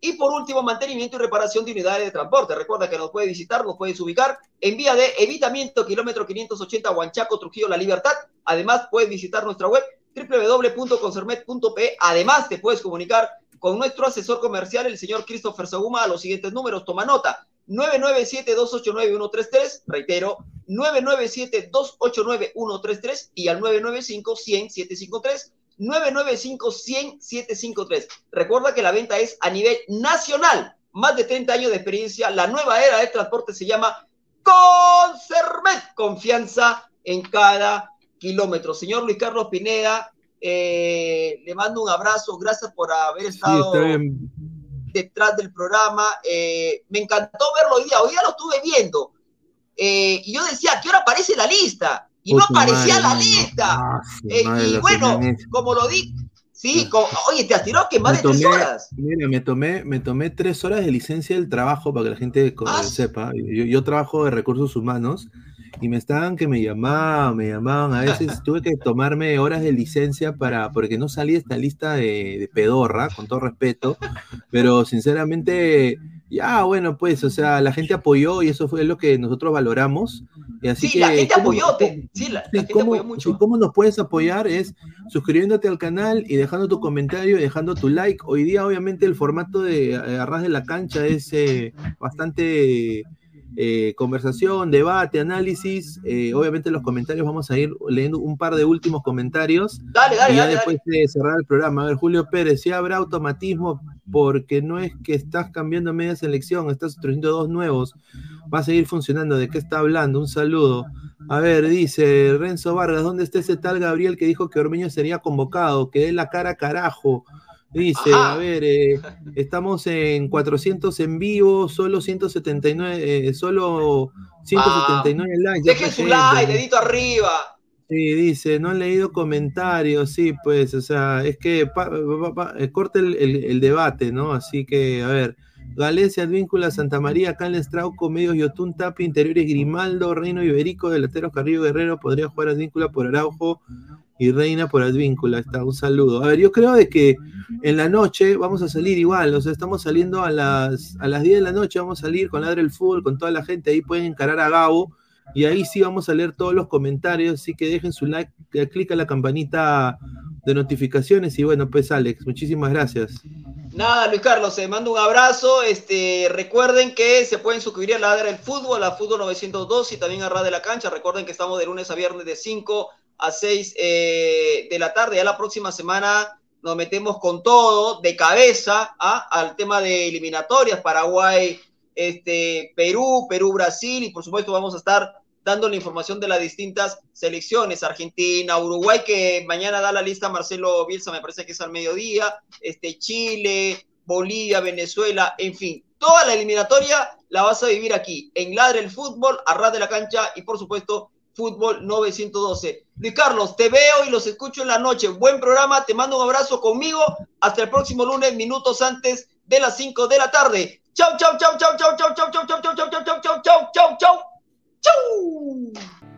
y por último, mantenimiento y reparación de unidades de transporte. Recuerda que nos puedes visitar, nos puedes ubicar en vía de evitamiento, kilómetro 580, Huanchaco, Trujillo, La Libertad. Además, puedes visitar nuestra web www.concermet.pe. Además, te puedes comunicar con nuestro asesor comercial, el señor Christopher Saguma, a los siguientes números. Toma nota. 997-289-133, reitero, 997-289-133 y al 995-100-753, 995-100-753. Recuerda que la venta es a nivel nacional, más de 30 años de experiencia, la nueva era del transporte se llama Concermet, confianza en cada kilómetro. Señor Luis Carlos Pineda, eh, le mando un abrazo, gracias por haber estado detrás del programa. Eh, me encantó verlo hoy día, hoy día lo estuve viendo. Eh, y yo decía, ¿a qué hora aparece la lista? Y no aparecía madre, la lista. Ah, madre, y bueno, como lo di, sí, oye, te tirado que más Me de tres horas. Mira, me tomé, me tomé tres horas de licencia del trabajo para que la gente Ah, sepa. Yo, yo trabajo de recursos humanos y me estaban que me llamaban, me llamaban. A veces tuve que tomarme horas de licencia para, porque no salía esta lista de, de pedorra, con todo respeto. Pero sinceramente, ya bueno, pues, o sea, la gente apoyó y eso fue lo que nosotros valoramos. Y así Sí, que, la gente ¿cómo- apoyó, te- sí, la, la gente ¿cómo, apoyó mucho. ¿Cómo nos puedes apoyar? Es suscribiéndote al canal y dejando tu comentario y dejando tu like. Hoy día, obviamente, el formato de Arras de la Cancha es eh, bastante eh, conversación, debate, análisis. Eh, obviamente, en los comentarios vamos a ir leyendo un par de últimos comentarios Dale, dale, y ya dale, después dale. de cerrar el programa. A ver, Julio Pérez, si habrá automatismo porque no es que estás cambiando media selección, estás introduciendo dos nuevos. Va a seguir funcionando. ¿De qué está hablando? Un saludo. A ver, dice Renzo Vargas, ¿dónde está ese tal Gabriel que dijo que Ormeño sería convocado? Que dé la cara carajo. Dice, Ajá. a ver, eh, estamos en 400 en vivo, solo 179, eh, solo 179 likes. ya Dejen su like, dedito arriba. Sí, dice, no han leído comentarios, sí, pues, o sea, es que pa- pa- pa- eh, corta el, el- el debate, ¿no? Así que, a ver, Galecia, Advíncula, Santa María, Canles, Trauco, Medios, Yotun, Tapi, Interiores, Grimaldo, Reino Iberico, Delanteros, Carrillo, Guerrero, podría jugar Advíncula por Araujo y Reina por Advíncula, está, un saludo. A ver, yo creo de que en la noche vamos a salir igual, o sea, estamos saliendo a las, a las 10 de la noche, vamos a salir con Ladre el Fútbol, con toda la gente, ahí pueden encarar a Gabo, y ahí sí vamos a leer todos los comentarios, así que dejen su like, eh, clic a la campanita de notificaciones y bueno, pues Alex, muchísimas gracias. Nada, Luis Carlos, te mando un abrazo. Este, recuerden que se pueden suscribir a la Ladra del Fútbol, a Fútbol 902 y también a Radio de la Cancha. Recuerden que estamos de lunes a viernes de 5 a 6 eh, de la tarde. Ya la próxima semana nos metemos con todo, de cabeza, ¿ah? al tema de eliminatorias, Paraguay, este, Perú, Perú-Brasil y por supuesto vamos a estar dando la información de las distintas selecciones, Argentina, Uruguay, que mañana da la lista Marcelo Bielsa, me parece que es al mediodía, este, Chile, Bolivia, Venezuela, en fin, Toda la eliminatoria la vas a vivir aquí, en Ladre el Fútbol, Arras de la Cancha y por supuesto Fútbol 912. Luis Carlos, te veo y los escucho en la noche. Buen programa, te mando un abrazo conmigo. Hasta el próximo lunes, minutos antes de las 5 de la tarde. Chau, chau, chau, chau, chau, chau, chau, chau, chau, chau, chau, chau, chau, chau, chau, chau, chau.